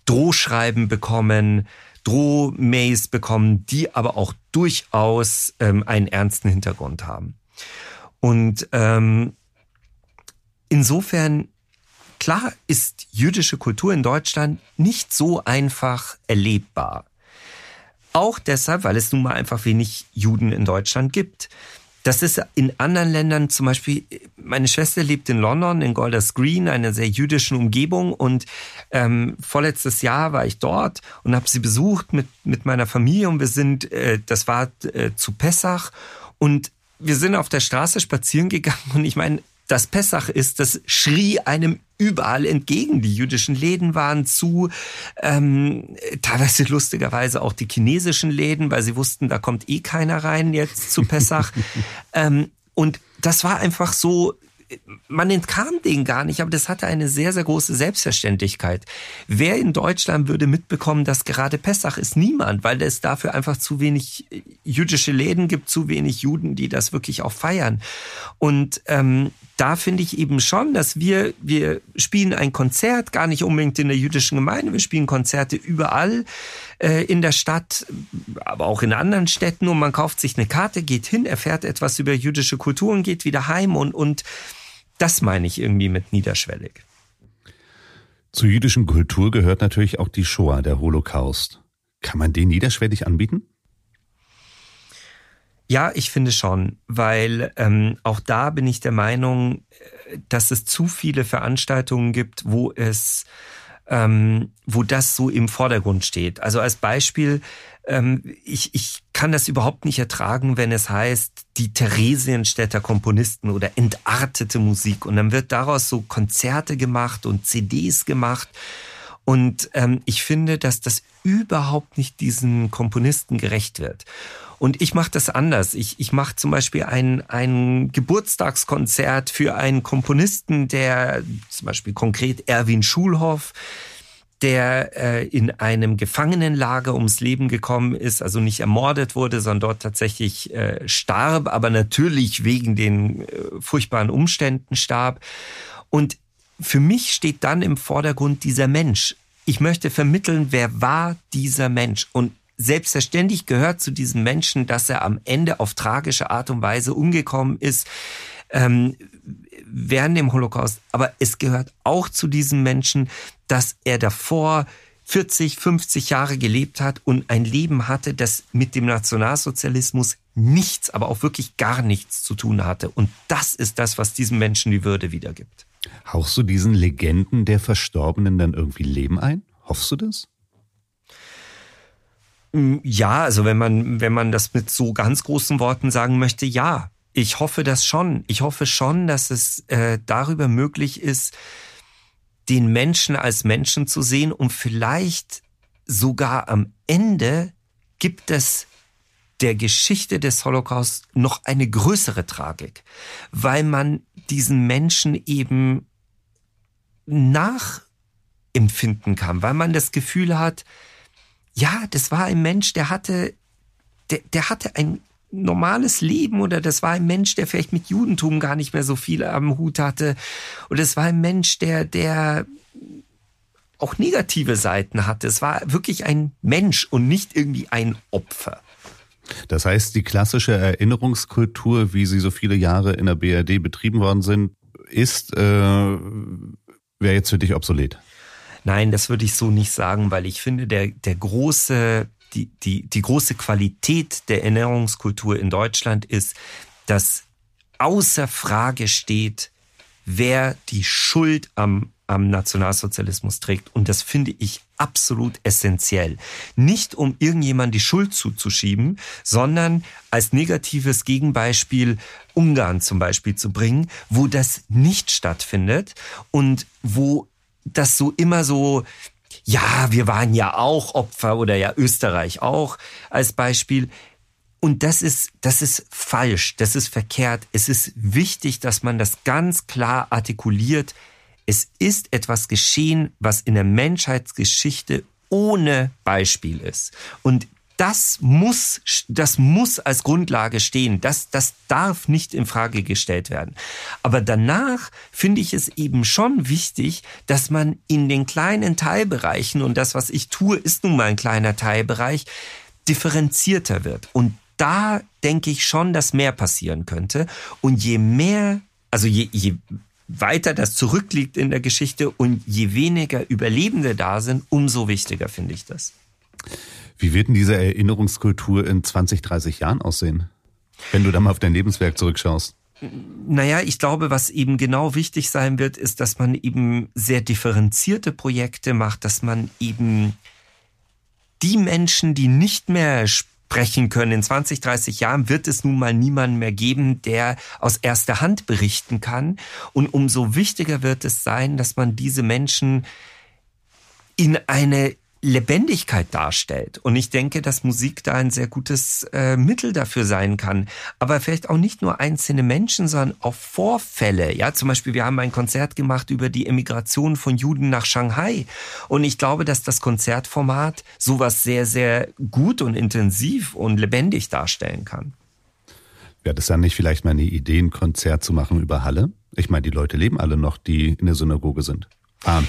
Drohschreiben bekommen, Drohmails bekommen, die aber auch durchaus ähm, einen ernsten Hintergrund haben. Und ähm, insofern klar ist jüdische Kultur in Deutschland nicht so einfach erlebbar. Auch deshalb, weil es nun mal einfach wenig Juden in Deutschland gibt. Das ist in anderen Ländern zum Beispiel, meine Schwester lebt in London, in Golders Green, einer sehr jüdischen Umgebung. Und ähm, vorletztes Jahr war ich dort und habe sie besucht mit, mit meiner Familie. Und wir sind, äh, das war äh, zu Pessach. Und wir sind auf der Straße spazieren gegangen. Und ich meine, das Pessach ist, das schrie einem überall entgegen. Die jüdischen Läden waren zu, ähm, teilweise lustigerweise auch die chinesischen Läden, weil sie wussten, da kommt eh keiner rein jetzt zu Pessach. ähm, und das war einfach so, man entkam den gar nicht, aber das hatte eine sehr, sehr große Selbstverständlichkeit. Wer in Deutschland würde mitbekommen, dass gerade Pessach ist? Niemand, weil es dafür einfach zu wenig jüdische Läden gibt, zu wenig Juden, die das wirklich auch feiern. Und ähm, da finde ich eben schon, dass wir, wir spielen ein Konzert, gar nicht unbedingt in der jüdischen Gemeinde, wir spielen Konzerte überall äh, in der Stadt, aber auch in anderen Städten und man kauft sich eine Karte, geht hin, erfährt etwas über jüdische Kultur und geht wieder heim und, und das meine ich irgendwie mit niederschwellig. Zur jüdischen Kultur gehört natürlich auch die Shoah, der Holocaust. Kann man den niederschwellig anbieten? Ja, ich finde schon, weil ähm, auch da bin ich der Meinung, äh, dass es zu viele Veranstaltungen gibt, wo es ähm, wo das so im Vordergrund steht. Also als Beispiel, ähm, ich, ich kann das überhaupt nicht ertragen, wenn es heißt, die Theresienstädter Komponisten oder entartete Musik. Und dann wird daraus so Konzerte gemacht und CDs gemacht. Und ähm, ich finde, dass das überhaupt nicht diesen Komponisten gerecht wird. Und ich mache das anders. Ich, ich mache zum Beispiel ein, ein Geburtstagskonzert für einen Komponisten, der zum Beispiel konkret Erwin Schulhoff, der äh, in einem Gefangenenlager ums Leben gekommen ist, also nicht ermordet wurde, sondern dort tatsächlich äh, starb, aber natürlich wegen den äh, furchtbaren Umständen starb. Und für mich steht dann im Vordergrund dieser Mensch. Ich möchte vermitteln, wer war dieser Mensch? Und selbstverständlich gehört zu diesem Menschen, dass er am Ende auf tragische Art und Weise umgekommen ist ähm, während dem Holocaust. Aber es gehört auch zu diesem Menschen, dass er davor 40, 50 Jahre gelebt hat und ein Leben hatte, das mit dem Nationalsozialismus nichts, aber auch wirklich gar nichts zu tun hatte. Und das ist das, was diesem Menschen die Würde wiedergibt. Hauchst du diesen Legenden der Verstorbenen dann irgendwie Leben ein? Hoffst du das? Mm, ja, also wenn man, wenn man das mit so ganz großen Worten sagen möchte, ja. Ich hoffe das schon. Ich hoffe schon, dass es äh, darüber möglich ist, den Menschen als Menschen zu sehen und vielleicht sogar am Ende gibt es der Geschichte des Holocaust noch eine größere Tragik, weil man diesen Menschen eben nachempfinden kann, weil man das Gefühl hat, ja, das war ein Mensch, der hatte, der, der hatte ein normales Leben oder das war ein Mensch, der vielleicht mit Judentum gar nicht mehr so viel am Hut hatte oder es war ein Mensch, der, der auch negative Seiten hatte. Es war wirklich ein Mensch und nicht irgendwie ein Opfer. Das heißt, die klassische Erinnerungskultur, wie sie so viele Jahre in der BRD betrieben worden sind, ist, äh, wäre jetzt für dich obsolet. Nein, das würde ich so nicht sagen, weil ich finde, der, der große, die, die, die große Qualität der Ernährungskultur in Deutschland ist, dass außer Frage steht, wer die Schuld am, am Nationalsozialismus trägt. Und das finde ich absolut essentiell. Nicht um irgendjemand die Schuld zuzuschieben, sondern als negatives Gegenbeispiel Ungarn zum Beispiel zu bringen, wo das nicht stattfindet und wo das so immer so, ja, wir waren ja auch Opfer oder ja Österreich auch als Beispiel. Und das ist, das ist falsch, das ist verkehrt. Es ist wichtig, dass man das ganz klar artikuliert. Es ist etwas geschehen, was in der Menschheitsgeschichte ohne Beispiel ist. Und das muss, das muss als Grundlage stehen. Das, das darf nicht in Frage gestellt werden. Aber danach finde ich es eben schon wichtig, dass man in den kleinen Teilbereichen, und das, was ich tue, ist nun mal ein kleiner Teilbereich, differenzierter wird. Und da denke ich schon, dass mehr passieren könnte. Und je mehr, also je, je weiter das zurückliegt in der Geschichte und je weniger Überlebende da sind, umso wichtiger finde ich das. Wie wird denn diese Erinnerungskultur in 20, 30 Jahren aussehen? Wenn du da mal auf dein Lebenswerk zurückschaust. Naja, ich glaube, was eben genau wichtig sein wird, ist, dass man eben sehr differenzierte Projekte macht, dass man eben die Menschen, die nicht mehr sprechen können. In 20, 30 Jahren wird es nun mal niemanden mehr geben, der aus erster Hand berichten kann. Und umso wichtiger wird es sein, dass man diese Menschen in eine Lebendigkeit darstellt. Und ich denke, dass Musik da ein sehr gutes äh, Mittel dafür sein kann. Aber vielleicht auch nicht nur einzelne Menschen, sondern auch Vorfälle. Ja, zum Beispiel, wir haben ein Konzert gemacht über die Emigration von Juden nach Shanghai. Und ich glaube, dass das Konzertformat sowas sehr, sehr gut und intensiv und lebendig darstellen kann. Wäre das dann nicht vielleicht mal eine Idee, ein Konzert zu machen über Halle? Ich meine, die Leute leben alle noch, die in der Synagoge sind. Ah.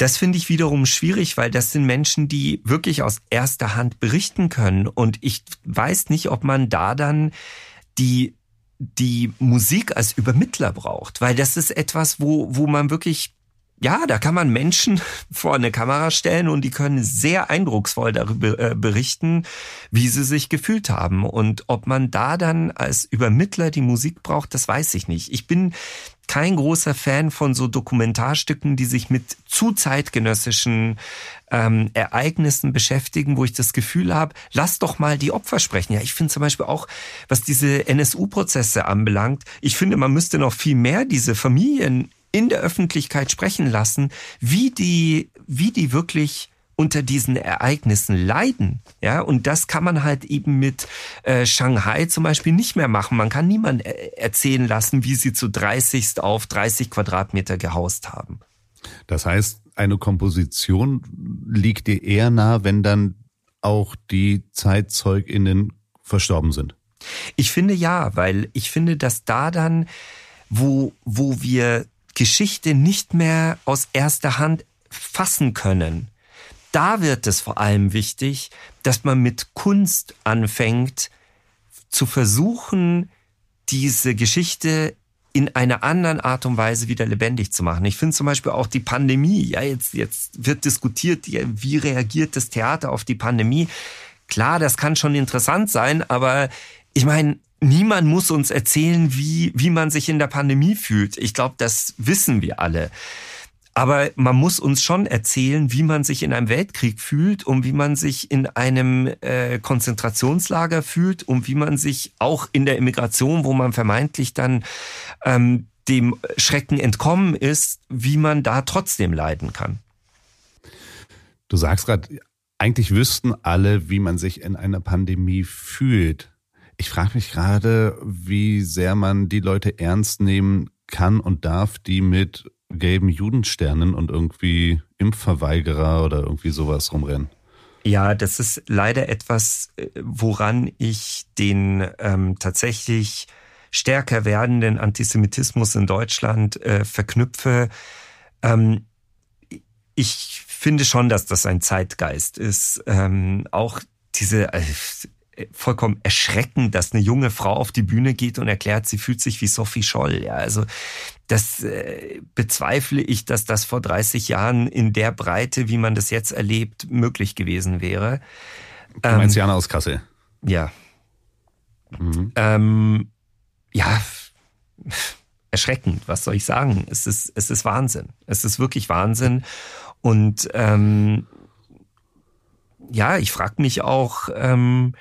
Das finde ich wiederum schwierig, weil das sind Menschen, die wirklich aus erster Hand berichten können. Und ich weiß nicht, ob man da dann die die Musik als Übermittler braucht, weil das ist etwas, wo, wo man wirklich ja, da kann man Menschen vor eine Kamera stellen und die können sehr eindrucksvoll darüber äh, berichten, wie sie sich gefühlt haben. Und ob man da dann als Übermittler die Musik braucht, das weiß ich nicht. Ich bin kein großer Fan von so Dokumentarstücken, die sich mit zu zeitgenössischen ähm, Ereignissen beschäftigen, wo ich das Gefühl habe, lass doch mal die Opfer sprechen. Ja, ich finde zum Beispiel auch, was diese NSU-Prozesse anbelangt, ich finde, man müsste noch viel mehr diese Familien in der Öffentlichkeit sprechen lassen, wie die, wie die wirklich unter diesen Ereignissen leiden. Ja, und das kann man halt eben mit äh, Shanghai zum Beispiel nicht mehr machen. Man kann niemand äh, erzählen lassen, wie sie zu 30 auf 30 Quadratmeter gehaust haben. Das heißt, eine Komposition liegt dir eher nah, wenn dann auch die ZeitzeugInnen verstorben sind. Ich finde ja, weil ich finde, dass da dann, wo, wo wir Geschichte nicht mehr aus erster Hand fassen können. Da wird es vor allem wichtig, dass man mit Kunst anfängt zu versuchen, diese Geschichte in einer anderen Art und Weise wieder lebendig zu machen. Ich finde zum Beispiel auch die Pandemie. Ja, jetzt, jetzt wird diskutiert, wie reagiert das Theater auf die Pandemie. Klar, das kann schon interessant sein, aber ich meine, niemand muss uns erzählen, wie, wie man sich in der Pandemie fühlt. Ich glaube, das wissen wir alle. Aber man muss uns schon erzählen, wie man sich in einem Weltkrieg fühlt und wie man sich in einem äh, Konzentrationslager fühlt und wie man sich auch in der Immigration, wo man vermeintlich dann ähm, dem Schrecken entkommen ist, wie man da trotzdem leiden kann. Du sagst gerade, eigentlich wüssten alle, wie man sich in einer Pandemie fühlt. Ich frage mich gerade, wie sehr man die Leute ernst nehmen kann und darf, die mit gelben Judensternen und irgendwie Impfverweigerer oder irgendwie sowas rumrennen. Ja, das ist leider etwas, äh, woran ich den ähm, tatsächlich stärker werdenden Antisemitismus in Deutschland äh, verknüpfe. Ähm, ich finde schon, dass das ein Zeitgeist ist. Ähm, auch diese, äh, vollkommen erschreckend, dass eine junge Frau auf die Bühne geht und erklärt, sie fühlt sich wie Sophie Scholl. Ja, also das äh, bezweifle ich, dass das vor 30 Jahren in der Breite, wie man das jetzt erlebt, möglich gewesen wäre. Du meinst ähm, Jana aus Kassel? Ja. Mhm. Ähm, ja, erschreckend, was soll ich sagen? Es ist, es ist Wahnsinn. Es ist wirklich Wahnsinn. Und ähm, ja, ich frage mich auch, ähm,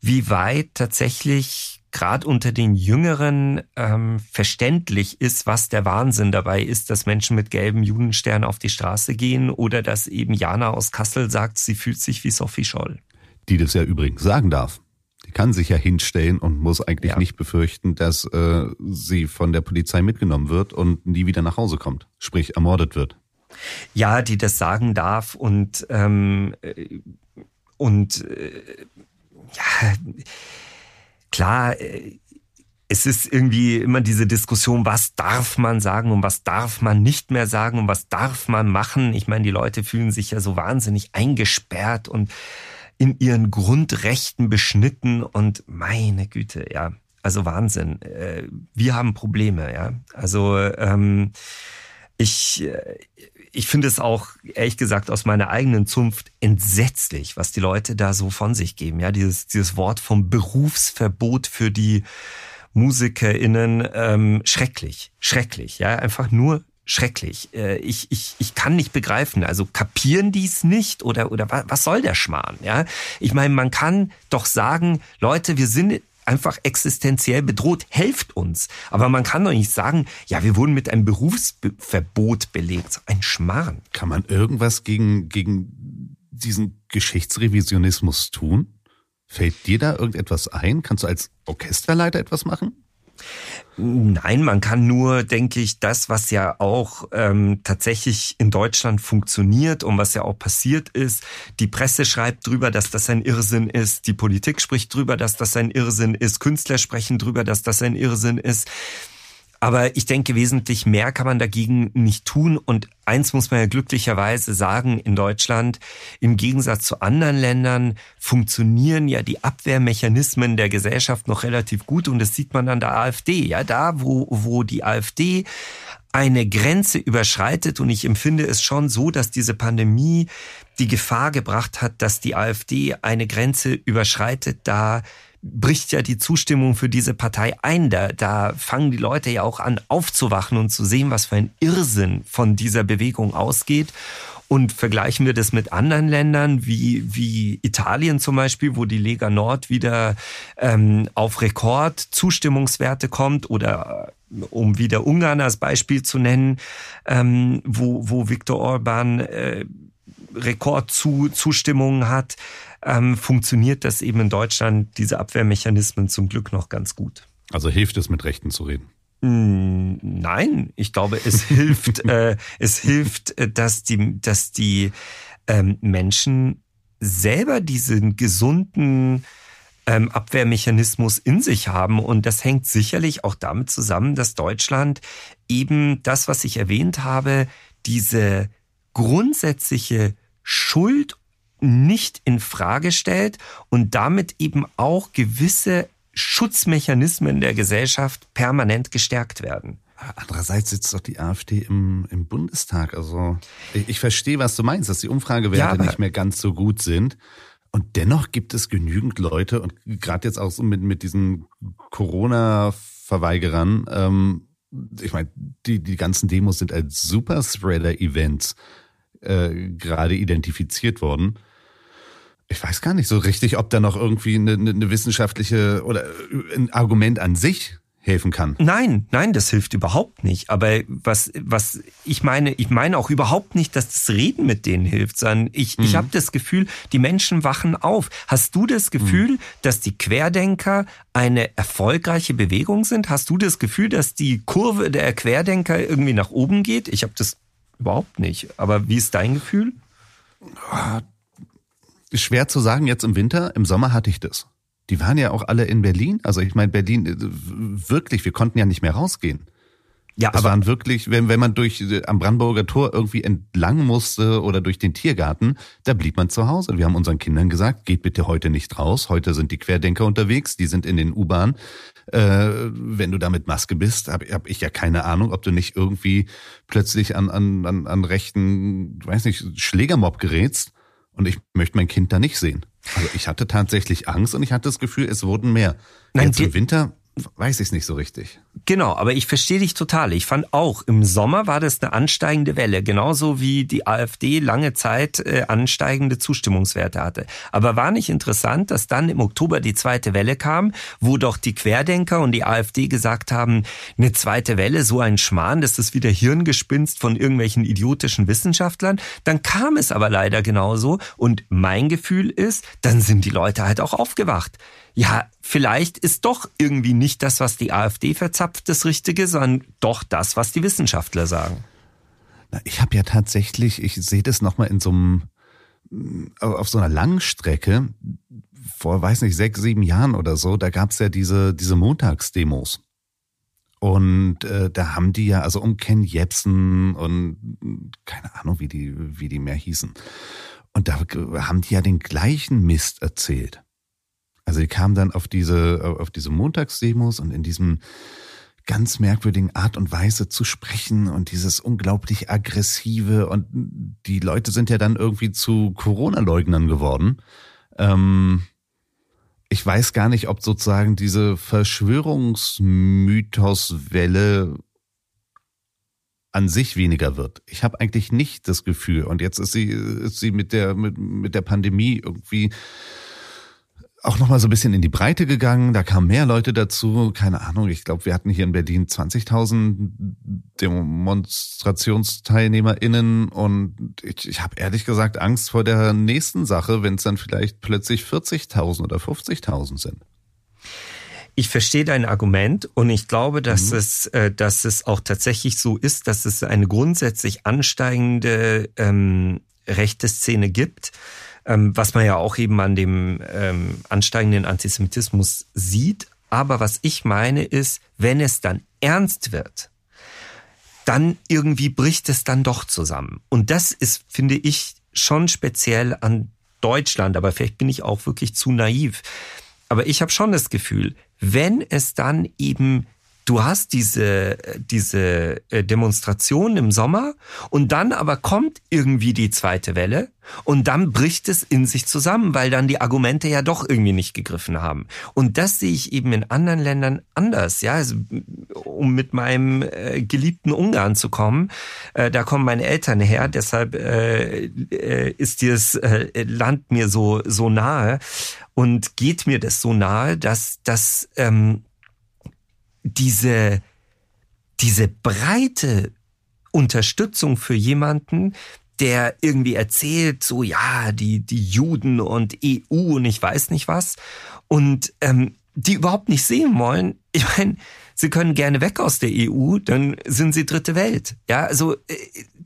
wie weit tatsächlich gerade unter den Jüngeren ähm, verständlich ist, was der Wahnsinn dabei ist, dass Menschen mit gelben Judensternen auf die Straße gehen oder dass eben Jana aus Kassel sagt, sie fühlt sich wie Sophie Scholl. Die das ja übrigens sagen darf. Die kann sich ja hinstellen und muss eigentlich ja. nicht befürchten, dass äh, sie von der Polizei mitgenommen wird und nie wieder nach Hause kommt, sprich ermordet wird. Ja, die das sagen darf und ähm, äh, und äh, ja, klar, äh, es ist irgendwie immer diese Diskussion, was darf man sagen und was darf man nicht mehr sagen und was darf man machen. Ich meine, die Leute fühlen sich ja so wahnsinnig eingesperrt und in ihren Grundrechten beschnitten und meine Güte, ja. Also Wahnsinn. Äh, wir haben Probleme, ja. Also ähm, ich, äh, ich finde es auch, ehrlich gesagt, aus meiner eigenen Zunft entsetzlich, was die Leute da so von sich geben. Ja, dieses, dieses Wort vom Berufsverbot für die MusikerInnen, ähm, schrecklich, schrecklich, ja, einfach nur schrecklich. Äh, ich, ich, ich kann nicht begreifen. Also kapieren die es nicht oder, oder was soll der Schmarrn? Ja, ich meine, man kann doch sagen, Leute, wir sind einfach existenziell bedroht, helft uns. Aber man kann doch nicht sagen, ja, wir wurden mit einem Berufsverbot belegt. Ein Schmarrn. Kann man irgendwas gegen, gegen diesen Geschichtsrevisionismus tun? Fällt dir da irgendetwas ein? Kannst du als Orchesterleiter etwas machen? Nein, man kann nur, denke ich, das, was ja auch ähm, tatsächlich in Deutschland funktioniert und was ja auch passiert ist. Die Presse schreibt drüber, dass das ein Irrsinn ist. Die Politik spricht drüber, dass das ein Irrsinn ist. Künstler sprechen drüber, dass das ein Irrsinn ist. Aber ich denke, wesentlich mehr kann man dagegen nicht tun. Und eins muss man ja glücklicherweise sagen, in Deutschland, im Gegensatz zu anderen Ländern, funktionieren ja die Abwehrmechanismen der Gesellschaft noch relativ gut. Und das sieht man an der AfD. Ja, da, wo, wo die AfD eine Grenze überschreitet. Und ich empfinde es schon so, dass diese Pandemie die Gefahr gebracht hat, dass die AfD eine Grenze überschreitet, da bricht ja die Zustimmung für diese Partei ein. Da, da fangen die Leute ja auch an aufzuwachen und zu sehen, was für ein Irrsinn von dieser Bewegung ausgeht. Und vergleichen wir das mit anderen Ländern wie, wie Italien zum Beispiel, wo die Lega Nord wieder ähm, auf Rekordzustimmungswerte kommt oder um wieder Ungarn als Beispiel zu nennen, ähm, wo, wo Viktor Orban äh, Rekordzustimmungen hat ähm, funktioniert das eben in Deutschland, diese Abwehrmechanismen zum Glück noch ganz gut. Also hilft es, mit Rechten zu reden? Hm, nein, ich glaube, es hilft, äh, es hilft, äh, dass die, dass die ähm, Menschen selber diesen gesunden ähm, Abwehrmechanismus in sich haben. Und das hängt sicherlich auch damit zusammen, dass Deutschland eben das, was ich erwähnt habe, diese grundsätzliche Schuld nicht in Frage stellt und damit eben auch gewisse Schutzmechanismen der Gesellschaft permanent gestärkt werden. Andererseits sitzt doch die AfD im, im Bundestag. Also ich, ich verstehe, was du meinst, dass die Umfragewerte ja, nicht mehr ganz so gut sind. Und dennoch gibt es genügend Leute und gerade jetzt auch so mit, mit diesen Corona-Verweigerern, ähm, ich meine, die, die ganzen Demos sind als Superspreader-Events äh, gerade identifiziert worden. Ich weiß gar nicht so richtig, ob da noch irgendwie eine, eine wissenschaftliche oder ein Argument an sich helfen kann. Nein, nein, das hilft überhaupt nicht. Aber was, was ich meine, ich meine auch überhaupt nicht, dass das Reden mit denen hilft, sondern ich, mhm. ich habe das Gefühl, die Menschen wachen auf. Hast du das Gefühl, mhm. dass die Querdenker eine erfolgreiche Bewegung sind? Hast du das Gefühl, dass die Kurve der Querdenker irgendwie nach oben geht? Ich habe das überhaupt nicht. Aber wie ist dein Gefühl? Schwer zu sagen jetzt im Winter. Im Sommer hatte ich das. Die waren ja auch alle in Berlin. Also ich meine, Berlin, äh, wirklich, wir konnten ja nicht mehr rausgehen. Ja, es aber waren wirklich, wenn, wenn man durch äh, am Brandenburger Tor irgendwie entlang musste oder durch den Tiergarten, da blieb man zu Hause. Wir haben unseren Kindern gesagt, geht bitte heute nicht raus. Heute sind die Querdenker unterwegs, die sind in den U-Bahn. Äh, wenn du da mit Maske bist, habe hab ich ja keine Ahnung, ob du nicht irgendwie plötzlich an, an, an, an rechten, weiß nicht, Schlägermob gerätst. Und ich möchte mein Kind da nicht sehen. Also ich hatte tatsächlich Angst und ich hatte das Gefühl, es wurden mehr. Nein, Jetzt im Winter weiß ich es nicht so richtig. Genau, aber ich verstehe dich total. Ich fand auch, im Sommer war das eine ansteigende Welle, genauso wie die AfD lange Zeit äh, ansteigende Zustimmungswerte hatte. Aber war nicht interessant, dass dann im Oktober die zweite Welle kam, wo doch die Querdenker und die AfD gesagt haben, eine zweite Welle, so ein Schmarrn, das ist wieder Hirngespinst von irgendwelchen idiotischen Wissenschaftlern. Dann kam es aber leider genauso und mein Gefühl ist, dann sind die Leute halt auch aufgewacht ja, vielleicht ist doch irgendwie nicht das, was die AfD verzapft, das Richtige, sondern doch das, was die Wissenschaftler sagen. Ich habe ja tatsächlich, ich sehe das nochmal in so einem, auf so einer langen Strecke, vor, weiß nicht, sechs, sieben Jahren oder so, da gab's ja diese, diese Montagsdemos. Und äh, da haben die ja, also um Ken Jebsen und keine Ahnung, wie die, wie die mehr hießen. Und da haben die ja den gleichen Mist erzählt. Also die kamen dann auf diese, auf diese Montagsdemos und in diesem ganz merkwürdigen Art und Weise zu sprechen und dieses unglaublich aggressive und die Leute sind ja dann irgendwie zu Corona-Leugnern geworden. Ähm, ich weiß gar nicht, ob sozusagen diese Verschwörungsmythoswelle an sich weniger wird. Ich habe eigentlich nicht das Gefühl, und jetzt ist sie, ist sie mit der, mit, mit der Pandemie irgendwie auch nochmal so ein bisschen in die Breite gegangen. Da kamen mehr Leute dazu. Keine Ahnung. Ich glaube, wir hatten hier in Berlin 20.000 DemonstrationsteilnehmerInnen und ich, ich habe ehrlich gesagt Angst vor der nächsten Sache, wenn es dann vielleicht plötzlich 40.000 oder 50.000 sind. Ich verstehe dein Argument und ich glaube, dass mhm. es, äh, dass es auch tatsächlich so ist, dass es eine grundsätzlich ansteigende ähm, rechte Szene gibt ähm, was man ja auch eben an dem ähm, ansteigenden Antisemitismus sieht. Aber was ich meine ist, wenn es dann ernst wird, dann irgendwie bricht es dann doch zusammen. Und das ist, finde ich, schon speziell an Deutschland, aber vielleicht bin ich auch wirklich zu naiv. Aber ich habe schon das Gefühl, wenn es dann eben du hast diese, diese äh, Demonstration im Sommer und dann aber kommt irgendwie die zweite Welle und dann bricht es in sich zusammen, weil dann die Argumente ja doch irgendwie nicht gegriffen haben. Und das sehe ich eben in anderen Ländern anders. Ja, also, um mit meinem äh, geliebten Ungarn zu kommen, äh, da kommen meine Eltern her, deshalb äh, äh ist dieses äh, Land mir so, so nahe und geht mir das so nahe, dass, dass ähm, diese, diese breite Unterstützung für jemanden, der irgendwie erzählt, so ja, die, die Juden und EU und ich weiß nicht was, und ähm, die überhaupt nicht sehen wollen. Ich meine, sie können gerne weg aus der EU, dann sind sie dritte Welt. Ja, also äh,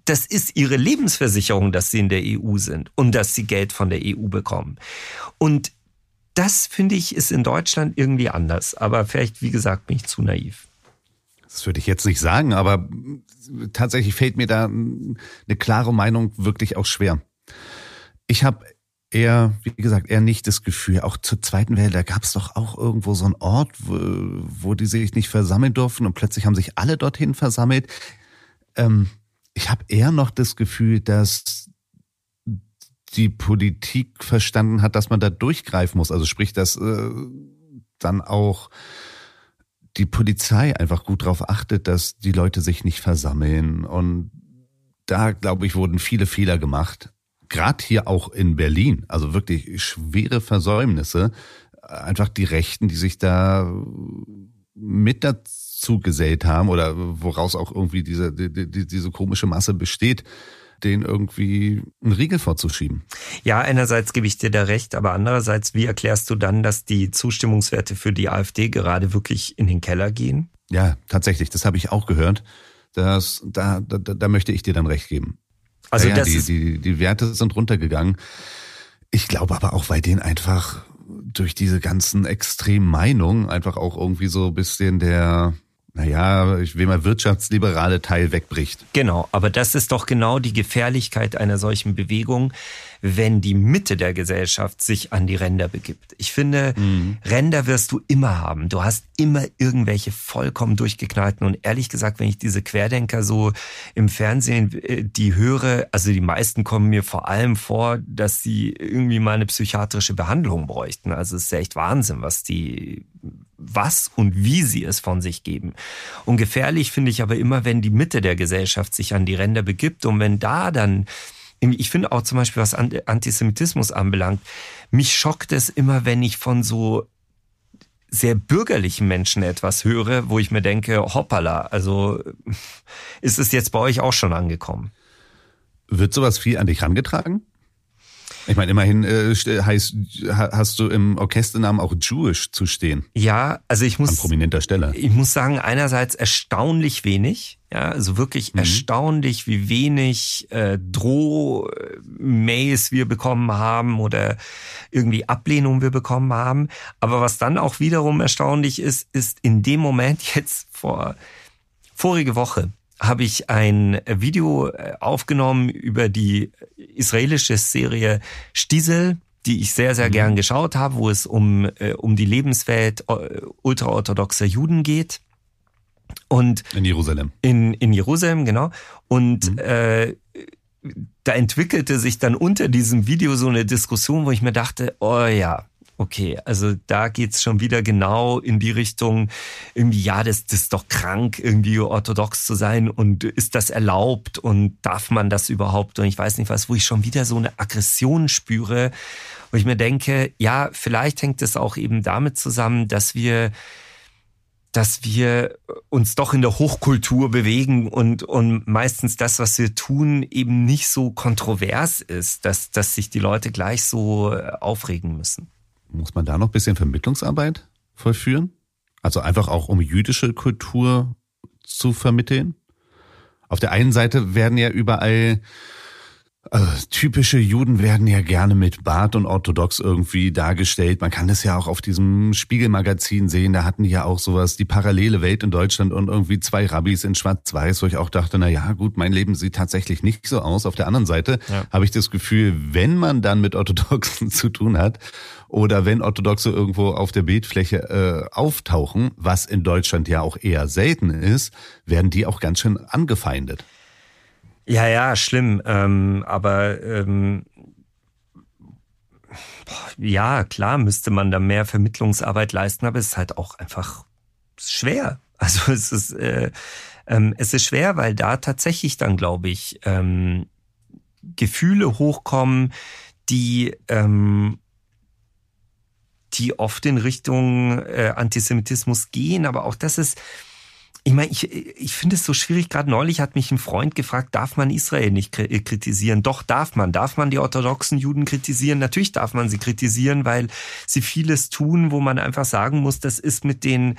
das ist ihre Lebensversicherung, dass sie in der EU sind und dass sie Geld von der EU bekommen. Und das finde ich ist in Deutschland irgendwie anders. Aber vielleicht, wie gesagt, bin ich zu naiv. Das würde ich jetzt nicht sagen, aber tatsächlich fällt mir da eine klare Meinung wirklich auch schwer. Ich habe eher, wie gesagt, eher nicht das Gefühl, auch zur zweiten Welle, da gab es doch auch irgendwo so einen Ort, wo, wo die sich nicht versammeln durften und plötzlich haben sich alle dorthin versammelt. Ähm, ich habe eher noch das Gefühl, dass die Politik verstanden hat, dass man da durchgreifen muss. Also sprich, dass äh, dann auch die Polizei einfach gut darauf achtet, dass die Leute sich nicht versammeln. Und da, glaube ich, wurden viele Fehler gemacht. Gerade hier auch in Berlin. Also wirklich schwere Versäumnisse. Einfach die Rechten, die sich da mit dazu gesellt haben oder woraus auch irgendwie diese, die, diese komische Masse besteht, den irgendwie einen Riegel vorzuschieben. Ja, einerseits gebe ich dir da recht, aber andererseits, wie erklärst du dann, dass die Zustimmungswerte für die AfD gerade wirklich in den Keller gehen? Ja, tatsächlich, das habe ich auch gehört. Das, da, da, da möchte ich dir dann recht geben. Also ja, das die, die, die Werte sind runtergegangen. Ich glaube aber auch, weil denen einfach durch diese ganzen extremen Meinungen einfach auch irgendwie so ein bisschen der, naja, ich will mal wirtschaftsliberale Teil wegbricht. Genau, aber das ist doch genau die Gefährlichkeit einer solchen Bewegung, wenn die Mitte der Gesellschaft sich an die Ränder begibt. Ich finde, mhm. Ränder wirst du immer haben. Du hast immer irgendwelche vollkommen durchgeknallten und ehrlich gesagt, wenn ich diese Querdenker so im Fernsehen äh, die höre, also die meisten kommen mir vor allem vor, dass sie irgendwie mal eine psychiatrische Behandlung bräuchten. Also es ist ja echt Wahnsinn, was die was und wie sie es von sich geben. Und gefährlich finde ich aber immer, wenn die Mitte der Gesellschaft sich an die Ränder begibt und wenn da dann ich finde auch zum Beispiel, was Antisemitismus anbelangt, mich schockt es immer, wenn ich von so sehr bürgerlichen Menschen etwas höre, wo ich mir denke, hoppala, also ist es jetzt bei euch auch schon angekommen? Wird sowas viel an dich rangetragen? Ich meine, immerhin äh, heißt, hast du im Orchesternamen auch Jewish zu stehen. Ja, also ich muss. An prominenter Stelle. Ich muss sagen, einerseits erstaunlich wenig. Ja, also wirklich mhm. erstaunlich, wie wenig äh, Droh-Mails wir bekommen haben oder irgendwie Ablehnung wir bekommen haben. Aber was dann auch wiederum erstaunlich ist, ist in dem Moment jetzt vor vorige Woche habe ich ein Video äh, aufgenommen über die israelische Serie Stiesel. die ich sehr, sehr mhm. gern geschaut habe, wo es um, äh, um die Lebenswelt äh, ultraorthodoxer Juden geht. Und in Jerusalem. In, in Jerusalem, genau. Und mhm. äh, da entwickelte sich dann unter diesem Video so eine Diskussion, wo ich mir dachte, oh ja, okay, also da geht's schon wieder genau in die Richtung, irgendwie, ja, das, das ist doch krank, irgendwie orthodox zu sein und ist das erlaubt und darf man das überhaupt und ich weiß nicht was, wo ich schon wieder so eine Aggression spüre, wo ich mir denke, ja, vielleicht hängt es auch eben damit zusammen, dass wir dass wir uns doch in der Hochkultur bewegen und, und meistens das, was wir tun, eben nicht so kontrovers ist, dass, dass sich die Leute gleich so äh, aufregen müssen. Muss man da noch ein bisschen Vermittlungsarbeit vollführen? Also einfach auch um jüdische Kultur zu vermitteln? Auf der einen Seite werden ja überall also typische Juden werden ja gerne mit Bart und orthodox irgendwie dargestellt. Man kann das ja auch auf diesem Spiegelmagazin sehen. Da hatten die ja auch sowas, die parallele Welt in Deutschland und irgendwie zwei Rabbis in Schwarz-Weiß, wo ich auch dachte, na ja, gut, mein Leben sieht tatsächlich nicht so aus. Auf der anderen Seite ja. habe ich das Gefühl, wenn man dann mit Orthodoxen zu tun hat oder wenn Orthodoxe irgendwo auf der Bildfläche äh, auftauchen, was in Deutschland ja auch eher selten ist, werden die auch ganz schön angefeindet. Ja, ja, schlimm. Ähm, aber ähm, ja, klar müsste man da mehr Vermittlungsarbeit leisten, aber es ist halt auch einfach schwer. Also es ist, äh, ähm, es ist schwer, weil da tatsächlich dann, glaube ich, ähm, Gefühle hochkommen, die ähm, die oft in Richtung äh, Antisemitismus gehen, aber auch das ist ich meine, ich, ich finde es so schwierig. Gerade neulich hat mich ein Freund gefragt, darf man Israel nicht äh, kritisieren? Doch, darf man. Darf man die orthodoxen Juden kritisieren? Natürlich darf man sie kritisieren, weil sie vieles tun, wo man einfach sagen muss, das ist mit den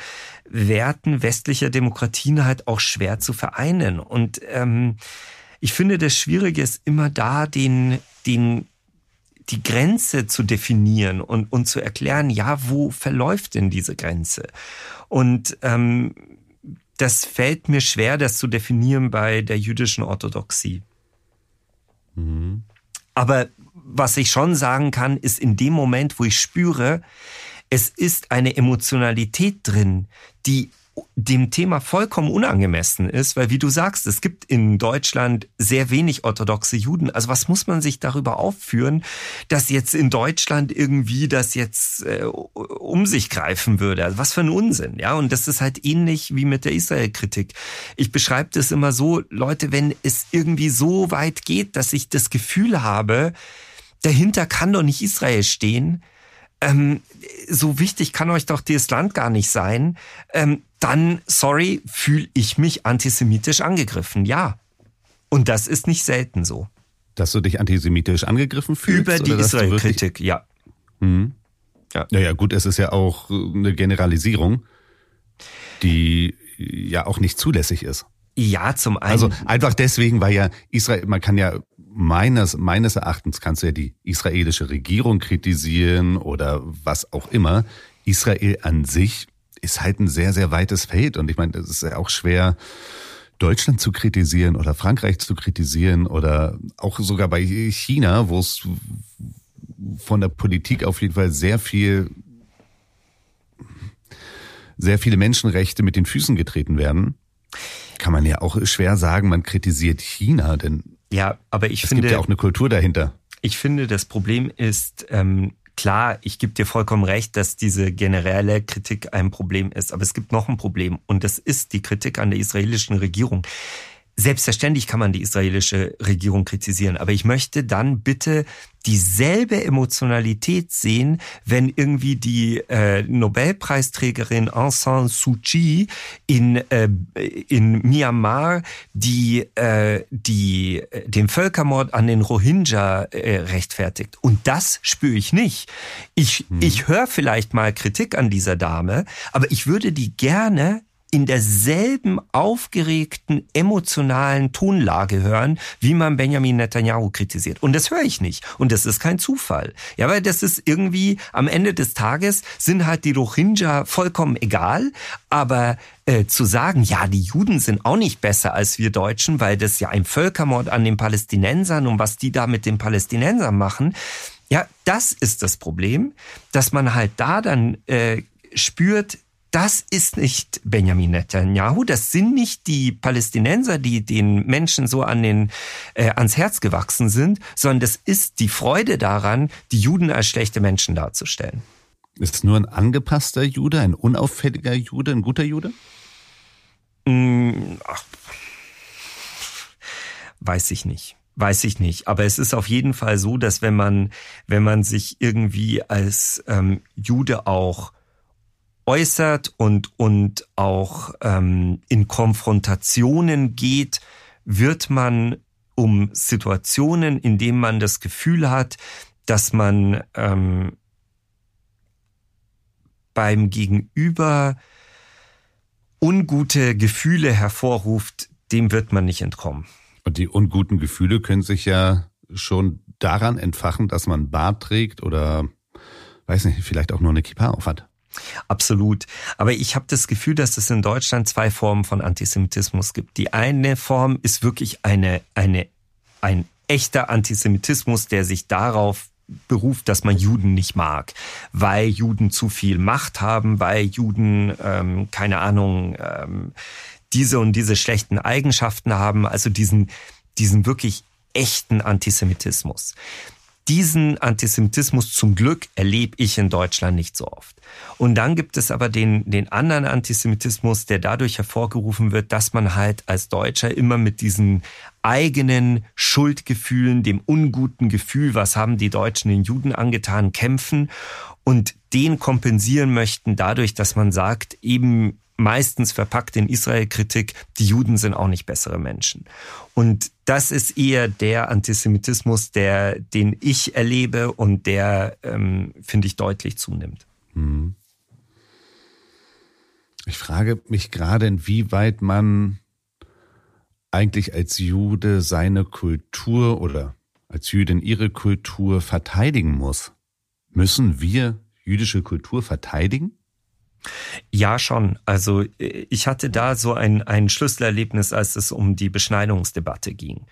Werten westlicher Demokratien halt auch schwer zu vereinen. Und ähm, ich finde, das Schwierige ist immer da, den, den die Grenze zu definieren und, und zu erklären, ja, wo verläuft denn diese Grenze? Und ähm, das fällt mir schwer, das zu definieren bei der jüdischen Orthodoxie. Mhm. Aber was ich schon sagen kann, ist in dem Moment, wo ich spüre, es ist eine Emotionalität drin, die dem Thema vollkommen unangemessen ist, weil wie du sagst, es gibt in Deutschland sehr wenig orthodoxe Juden. Also was muss man sich darüber aufführen, dass jetzt in Deutschland irgendwie das jetzt äh, um sich greifen würde? Also was für ein Unsinn, ja? Und das ist halt ähnlich wie mit der Israel-Kritik. Ich beschreibe das immer so, Leute, wenn es irgendwie so weit geht, dass ich das Gefühl habe, dahinter kann doch nicht Israel stehen, ähm, so wichtig kann euch doch dieses Land gar nicht sein, ähm, dann, sorry, fühle ich mich antisemitisch angegriffen. Ja. Und das ist nicht selten so. Dass du dich antisemitisch angegriffen fühlst? Über die Israel-Kritik, ja. Hm. ja. Naja, gut, es ist ja auch eine Generalisierung, die ja auch nicht zulässig ist. Ja, zum einen. Also einfach deswegen, weil ja Israel, man kann ja meines, meines Erachtens kannst du ja die israelische Regierung kritisieren oder was auch immer. Israel an sich ist halt ein sehr, sehr weites Feld. Und ich meine, es ist ja auch schwer, Deutschland zu kritisieren oder Frankreich zu kritisieren oder auch sogar bei China, wo es von der Politik auf jeden Fall sehr viel, sehr viele Menschenrechte mit den Füßen getreten werden. Kann man ja auch schwer sagen, man kritisiert China, denn ja, aber ich es finde. Gibt ja auch eine Kultur dahinter. Ich finde, das Problem ist, ähm, klar, ich gebe dir vollkommen recht, dass diese generelle Kritik ein Problem ist. Aber es gibt noch ein Problem und das ist die Kritik an der israelischen Regierung. Selbstverständlich kann man die israelische Regierung kritisieren, aber ich möchte dann bitte dieselbe Emotionalität sehen, wenn irgendwie die äh, Nobelpreisträgerin Aung San Suu Kyi in, äh, in Myanmar die, äh, die, äh, den Völkermord an den Rohingya äh, rechtfertigt. Und das spüre ich nicht. Ich, hm. ich höre vielleicht mal Kritik an dieser Dame, aber ich würde die gerne in derselben aufgeregten, emotionalen Tonlage hören, wie man Benjamin Netanyahu kritisiert. Und das höre ich nicht. Und das ist kein Zufall. Ja, weil das ist irgendwie am Ende des Tages sind halt die Rohingya vollkommen egal. Aber äh, zu sagen, ja, die Juden sind auch nicht besser als wir Deutschen, weil das ja ein Völkermord an den Palästinensern und was die da mit den Palästinensern machen, Ja, das ist das Problem, dass man halt da dann äh, spürt, das ist nicht Benjamin Netanyahu, das sind nicht die Palästinenser, die den Menschen so an den, äh, ans Herz gewachsen sind, sondern das ist die Freude daran, die Juden als schlechte Menschen darzustellen. Ist es nur ein angepasster Jude, ein unauffälliger Jude, ein guter Jude? Mm, ach, weiß ich nicht. Weiß ich nicht. Aber es ist auf jeden Fall so, dass wenn man, wenn man sich irgendwie als ähm, Jude auch äußert und, und auch ähm, in Konfrontationen geht, wird man um Situationen, in denen man das Gefühl hat, dass man ähm, beim Gegenüber ungute Gefühle hervorruft, dem wird man nicht entkommen. Und die unguten Gefühle können sich ja schon daran entfachen, dass man Bart trägt oder weiß nicht, vielleicht auch nur eine Kippa aufhat. Absolut. Aber ich habe das Gefühl, dass es in Deutschland zwei Formen von Antisemitismus gibt. Die eine Form ist wirklich eine, eine, ein echter Antisemitismus, der sich darauf beruft, dass man Juden nicht mag, weil Juden zu viel Macht haben, weil Juden, ähm, keine Ahnung, ähm, diese und diese schlechten Eigenschaften haben, also diesen, diesen wirklich echten Antisemitismus. Diesen Antisemitismus zum Glück erlebe ich in Deutschland nicht so oft. Und dann gibt es aber den, den anderen Antisemitismus, der dadurch hervorgerufen wird, dass man halt als Deutscher immer mit diesen eigenen Schuldgefühlen, dem unguten Gefühl, was haben die Deutschen den Juden angetan, kämpfen und den kompensieren möchten dadurch, dass man sagt, eben meistens verpackt in Israel-Kritik, die Juden sind auch nicht bessere Menschen. Und das ist eher der Antisemitismus, der, den ich erlebe und der, ähm, finde ich, deutlich zunimmt. Hm. Ich frage mich gerade, inwieweit man eigentlich als Jude seine Kultur oder als Jüdin ihre Kultur verteidigen muss. Müssen wir jüdische Kultur verteidigen? Ja, schon. Also äh, ich hatte da so ein, ein Schlüsselerlebnis, als es um die Beschneidungsdebatte ging.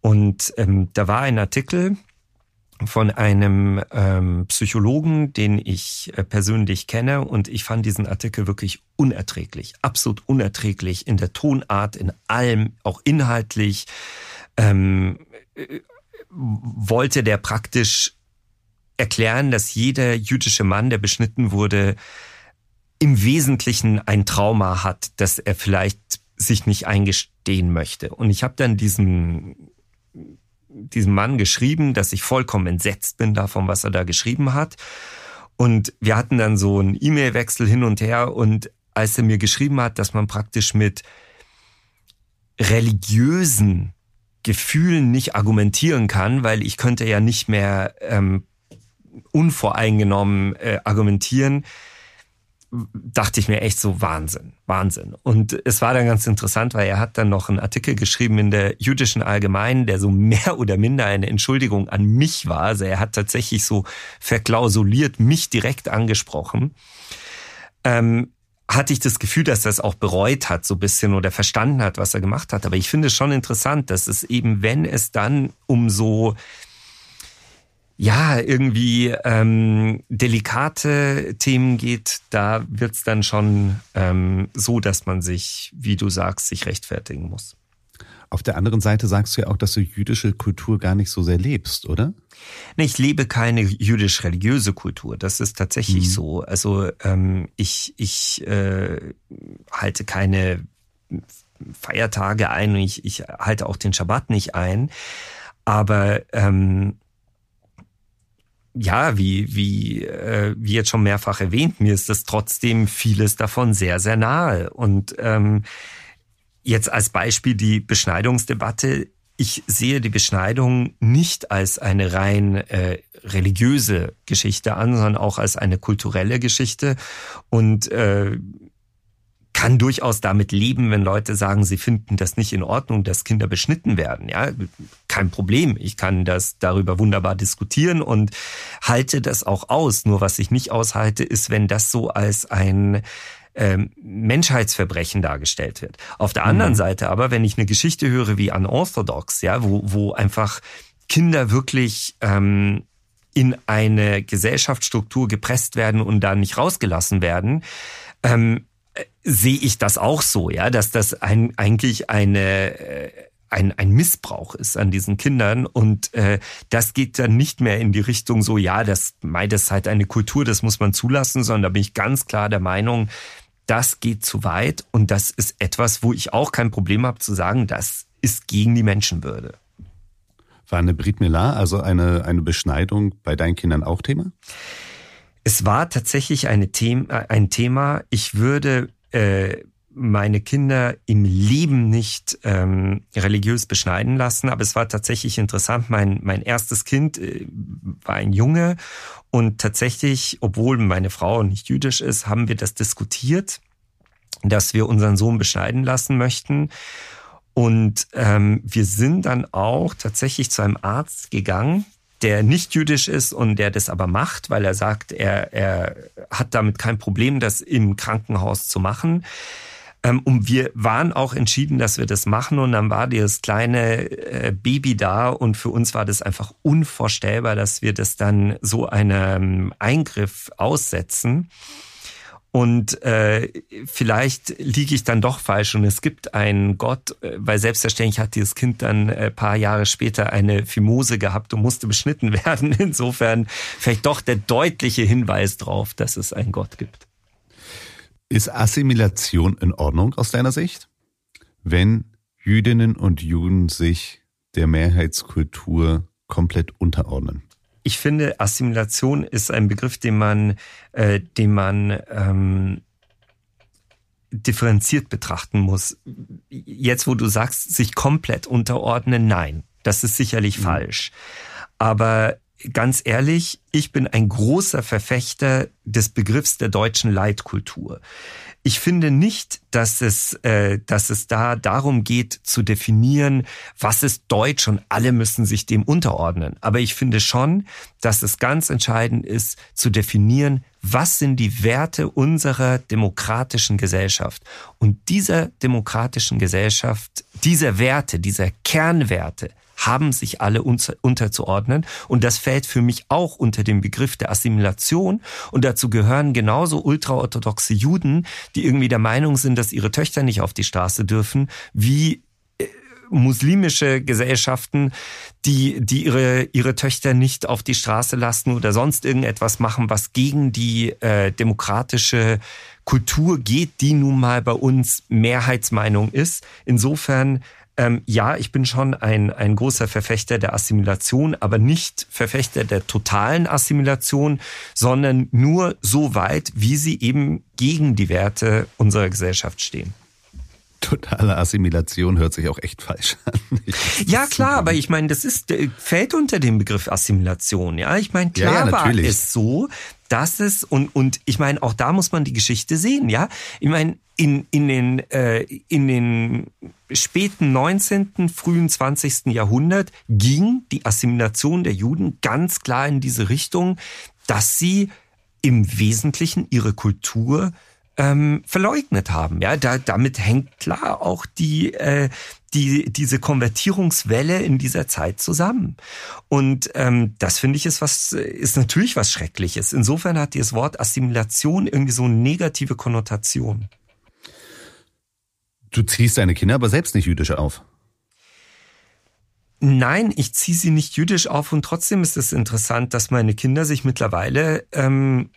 Und ähm, da war ein Artikel von einem ähm, Psychologen, den ich äh, persönlich kenne, und ich fand diesen Artikel wirklich unerträglich, absolut unerträglich in der Tonart, in allem, auch inhaltlich. Ähm, äh, wollte der praktisch erklären, dass jeder jüdische Mann, der beschnitten wurde, im Wesentlichen ein Trauma hat, dass er vielleicht sich nicht eingestehen möchte. Und ich habe dann diesen diesem Mann geschrieben, dass ich vollkommen entsetzt bin davon, was er da geschrieben hat. Und wir hatten dann so einen E-Mail-Wechsel hin und her. Und als er mir geschrieben hat, dass man praktisch mit religiösen Gefühlen nicht argumentieren kann, weil ich könnte ja nicht mehr ähm, unvoreingenommen äh, argumentieren, dachte ich mir echt so Wahnsinn, Wahnsinn. Und es war dann ganz interessant, weil er hat dann noch einen Artikel geschrieben in der jüdischen Allgemeinen, der so mehr oder minder eine Entschuldigung an mich war. Also er hat tatsächlich so verklausuliert mich direkt angesprochen. Ähm, hatte ich das Gefühl, dass er es auch bereut hat, so bisschen oder verstanden hat, was er gemacht hat. Aber ich finde es schon interessant, dass es eben, wenn es dann um so ja, irgendwie ähm, delikate Themen geht, da wird's dann schon ähm, so, dass man sich, wie du sagst, sich rechtfertigen muss. Auf der anderen Seite sagst du ja auch, dass du jüdische Kultur gar nicht so sehr lebst, oder? Nee, ich lebe keine jüdisch-religiöse Kultur. Das ist tatsächlich mhm. so. Also ähm, ich, ich äh, halte keine Feiertage ein und ich, ich halte auch den Schabbat nicht ein. Aber ähm, ja, wie, wie, äh, wie jetzt schon mehrfach erwähnt, mir ist das trotzdem vieles davon sehr, sehr nahe. Und ähm, jetzt als Beispiel die Beschneidungsdebatte. Ich sehe die Beschneidung nicht als eine rein äh, religiöse Geschichte an, sondern auch als eine kulturelle Geschichte. Und äh, kann durchaus damit leben, wenn Leute sagen, sie finden das nicht in Ordnung, dass Kinder beschnitten werden. Ja, kein Problem. Ich kann das darüber wunderbar diskutieren und halte das auch aus. Nur was ich nicht aushalte, ist, wenn das so als ein ähm, Menschheitsverbrechen dargestellt wird. Auf der anderen mhm. Seite aber, wenn ich eine Geschichte höre wie Unorthodox, ja, wo, wo einfach Kinder wirklich ähm, in eine Gesellschaftsstruktur gepresst werden und da nicht rausgelassen werden, ähm, äh, sehe ich das auch so, ja, dass das ein, eigentlich eine äh, ein, ein Missbrauch ist an diesen Kindern und äh, das geht dann nicht mehr in die Richtung so, ja, das, das ist halt eine Kultur, das muss man zulassen, sondern da bin ich ganz klar der Meinung, das geht zu weit und das ist etwas, wo ich auch kein Problem habe zu sagen, das ist gegen die Menschenwürde. War eine Brit Millar, also eine, eine Beschneidung bei deinen Kindern auch Thema? Es war tatsächlich eine The ein Thema. Ich würde äh, meine Kinder im Leben nicht ähm, religiös beschneiden lassen, aber es war tatsächlich interessant. Mein, mein erstes Kind äh, war ein Junge und tatsächlich, obwohl meine Frau nicht jüdisch ist, haben wir das diskutiert, dass wir unseren Sohn beschneiden lassen möchten. Und ähm, wir sind dann auch tatsächlich zu einem Arzt gegangen, der nicht jüdisch ist und der das aber macht, weil er sagt, er, er hat damit kein Problem, das im Krankenhaus zu machen. Ähm, und wir waren auch entschieden, dass wir das machen. Und dann war das kleine äh, Baby da. Und für uns war das einfach unvorstellbar, dass wir das dann so einem Eingriff aussetzen. Und äh, vielleicht liege ich dann doch falsch und es gibt einen Gott, äh, weil selbstverständlich hat dieses Kind dann äh, paar Jahre später eine Fimose gehabt und musste beschnitten werden. Insofern vielleicht doch der deutliche Hinweis darauf, dass es einen Gott gibt. Ist Assimilation in Ordnung aus deiner Sicht? Wenn Jüdinnen und Juden sich der Mehrheitskultur komplett unterordnen? Ich finde, Assimilation ist ein Begriff, den man, äh, den man ähm, differenziert betrachten muss. Jetzt, wo du sagst, sich komplett unterordnen, nein, das ist sicherlich mhm. falsch. Aber ganz ehrlich, ich bin ein großer Verfechter des Begriffs der deutschen Leitkultur. Ich finde nicht, dass es, äh, dass es da darum geht zu definieren, was ist Deutsch und alle müssen sich dem unterordnen. Aber ich finde schon, dass es ganz entscheidend ist zu definieren, was sind die Werte unserer demokratischen Gesellschaft. Und dieser demokratischen Gesellschaft, dieser Werte, dieser Kernwerte, haben sich alle unterzuordnen. Und das fällt für mich auch unter den Begriff der Assimilation. Und dazu gehören genauso ultraorthodoxe Juden, die irgendwie der Meinung sind, dass ihre Töchter nicht auf die Straße dürfen, wie äh, muslimische Gesellschaften, die, die ihre, ihre Töchter nicht auf die Straße lassen oder sonst irgendetwas machen, was gegen die äh, demokratische Kultur geht, die nun mal bei uns Mehrheitsmeinung ist. Insofern ähm, ja, ich bin schon ein, ein großer Verfechter der Assimilation, aber nicht Verfechter der totalen Assimilation, sondern nur so weit, wie sie eben gegen die Werte unserer Gesellschaft stehen. Totale Assimilation hört sich auch echt falsch an. Ja, klar, aber ich meine, das ist, äh, fällt unter den Begriff Assimilation. Ja, ich meine, klar ja, ja, war es so, dass es, und, und ich meine, auch da muss man die Geschichte sehen, ja. Ich meine, in, in, den, äh, in den späten 19., frühen 20. Jahrhundert ging die Assimilation der Juden ganz klar in diese Richtung, dass sie im Wesentlichen ihre Kultur ähm, verleugnet haben. Ja, da, damit hängt klar auch die, äh, die, diese Konvertierungswelle in dieser Zeit zusammen. Und ähm, das finde ich ist was, ist natürlich was Schreckliches. Insofern hat dieses Wort Assimilation irgendwie so eine negative Konnotation. Du ziehst deine Kinder aber selbst nicht jüdisch auf. Nein, ich ziehe sie nicht jüdisch auf und trotzdem ist es interessant, dass meine Kinder sich mittlerweile ähm,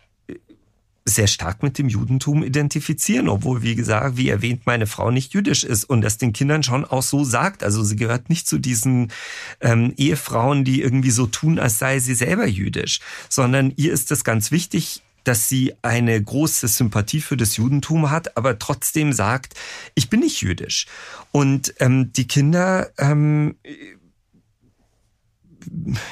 sehr stark mit dem Judentum identifizieren, obwohl, wie gesagt, wie erwähnt, meine Frau nicht jüdisch ist und das den Kindern schon auch so sagt. Also sie gehört nicht zu diesen ähm, Ehefrauen, die irgendwie so tun, als sei sie selber jüdisch, sondern ihr ist es ganz wichtig, dass sie eine große Sympathie für das Judentum hat, aber trotzdem sagt, ich bin nicht jüdisch. Und ähm, die Kinder ähm,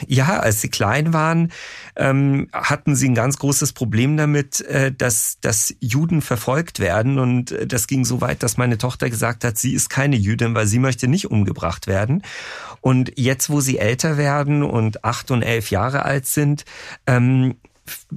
ja, als sie klein waren, ähm, hatten sie ein ganz großes Problem damit, äh, dass, dass Juden verfolgt werden. Und äh, das ging so weit, dass meine Tochter gesagt hat, sie ist keine Jüdin, weil sie möchte nicht umgebracht werden. Und jetzt, wo sie älter werden und acht und elf Jahre alt sind, ähm,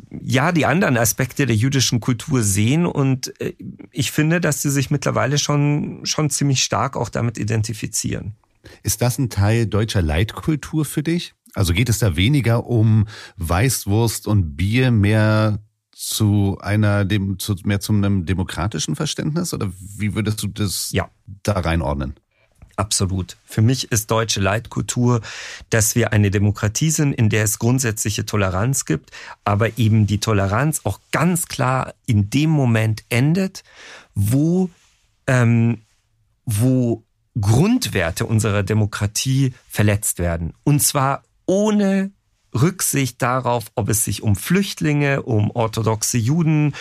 ja die anderen Aspekte der jüdischen Kultur sehen und äh, ich finde, dass sie sich mittlerweile schon schon ziemlich stark auch damit identifizieren. Ist das ein Teil deutscher Leitkultur für dich? Also geht es da weniger um Weißwurst und Bier, mehr zu einer dem zu mehr zu einem demokratischen Verständnis oder wie würdest du das ja. da reinordnen? Absolut. Für mich ist deutsche Leitkultur, dass wir eine Demokratie sind, in der es grundsätzliche Toleranz gibt, aber eben die Toleranz auch ganz klar in dem Moment endet, wo, ähm, wo Grundwerte unserer Demokratie verletzt werden. Und zwar ohne Rücksicht darauf, ob es sich um Flüchtlinge, um orthodoxe Juden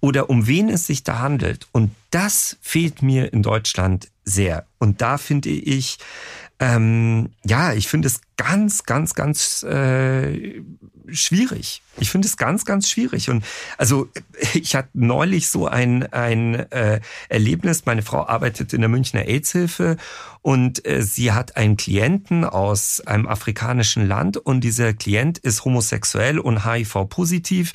oder um wen es sich da handelt. Und das fehlt mir in Deutschland sehr. Und da finde ich, ähm, ja, ich finde es ganz, ganz, ganz äh, schwierig. Ich finde es ganz, ganz schwierig. Und also ich hatte neulich so ein, ein äh, Erlebnis. Meine Frau arbeitet in der Münchner AIDS-Hilfe und äh, sie hat einen Klienten aus einem afrikanischen Land und dieser Klient ist homosexuell und HIV-positiv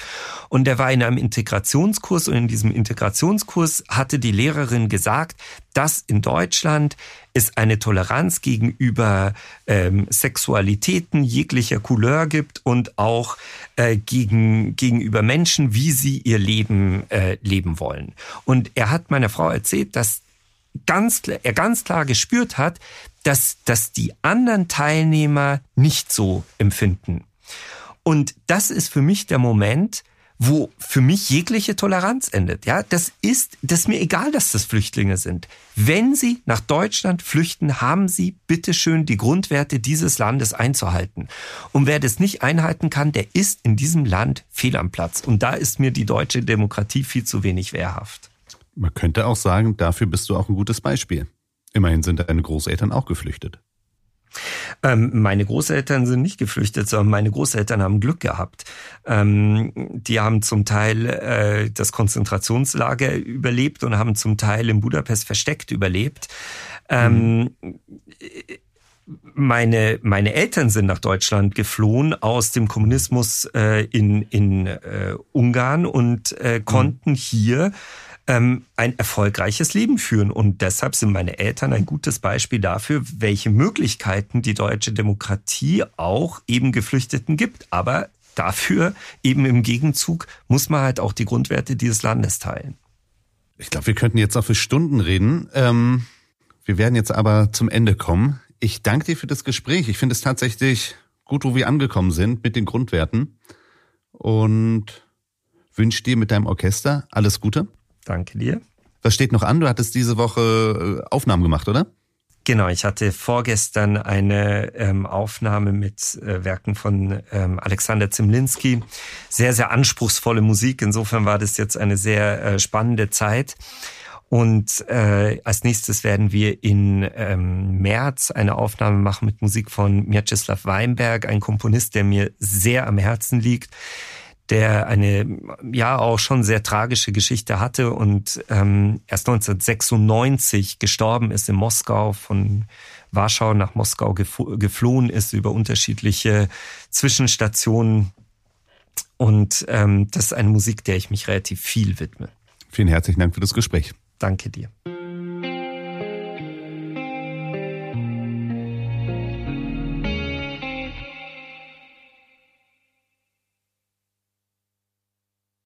und der war in einem Integrationskurs und in diesem Integrationskurs hatte die Lehrerin gesagt, dass in Deutschland es eine Toleranz gegenüber ähm, Sexualitäten jeglicher Couleur gibt und auch äh, gegen, gegenüber Menschen, wie sie ihr Leben äh, leben wollen. Und er hat meiner Frau erzählt, dass ganz, er ganz klar gespürt hat, dass, dass die anderen Teilnehmer nicht so empfinden. Und das ist für mich der Moment, wo für mich jegliche Toleranz endet. Ja, das ist, das ist mir egal, dass das Flüchtlinge sind. Wenn sie nach Deutschland flüchten, haben sie bitteschön die Grundwerte dieses Landes einzuhalten. Und wer das nicht einhalten kann, der ist in diesem Land fehl am Platz. Und da ist mir die deutsche Demokratie viel zu wenig wehrhaft. Man könnte auch sagen, dafür bist du auch ein gutes Beispiel. Immerhin sind deine Großeltern auch geflüchtet. Ähm, meine Großeltern sind nicht geflüchtet, sondern meine Großeltern haben Glück gehabt. Ähm, die haben zum Teil äh, das Konzentrationslager überlebt und haben zum Teil in Budapest versteckt überlebt. Ähm, mhm. Meine, meine Eltern sind nach Deutschland geflohen aus dem Kommunismus äh, in, in äh, Ungarn und äh, konnten mhm. hier ähm, ein erfolgreiches Leben führen. Und deshalb sind meine Eltern ein gutes Beispiel dafür, welche Möglichkeiten die deutsche Demokratie auch eben Geflüchteten gibt. Aber dafür eben im Gegenzug muss man halt auch die Grundwerte dieses Landes teilen. Ich glaube, wir könnten jetzt auch für Stunden reden. Ähm, wir werden jetzt aber zum Ende kommen. Ich danke dir für das Gespräch. Ich finde es tatsächlich gut, wo wir angekommen sind mit den Grundwerten. Und wünsche dir mit deinem Orchester alles Gute. Danke dir. Was steht noch an? Du hattest diese Woche äh, Aufnahmen gemacht, oder? Genau, ich hatte vorgestern eine ähm, Aufnahme mit äh, Werken von ähm, Alexander Zimlinski. Sehr, sehr anspruchsvolle Musik. Insofern war das jetzt eine sehr äh, spannende Zeit. Und äh, als nächstes werden wir in ähm, März eine Aufnahme machen mit Musik von Mieczysław Weinberg, ein Komponist, der mir sehr am Herzen liegt der eine ja auch schon sehr tragische Geschichte hatte und ähm, erst 1996 gestorben ist in Moskau, von Warschau nach Moskau geflohen ist über unterschiedliche Zwischenstationen. Und ähm, das ist eine Musik, der ich mich relativ viel widme. Vielen herzlichen Dank für das Gespräch. Danke dir.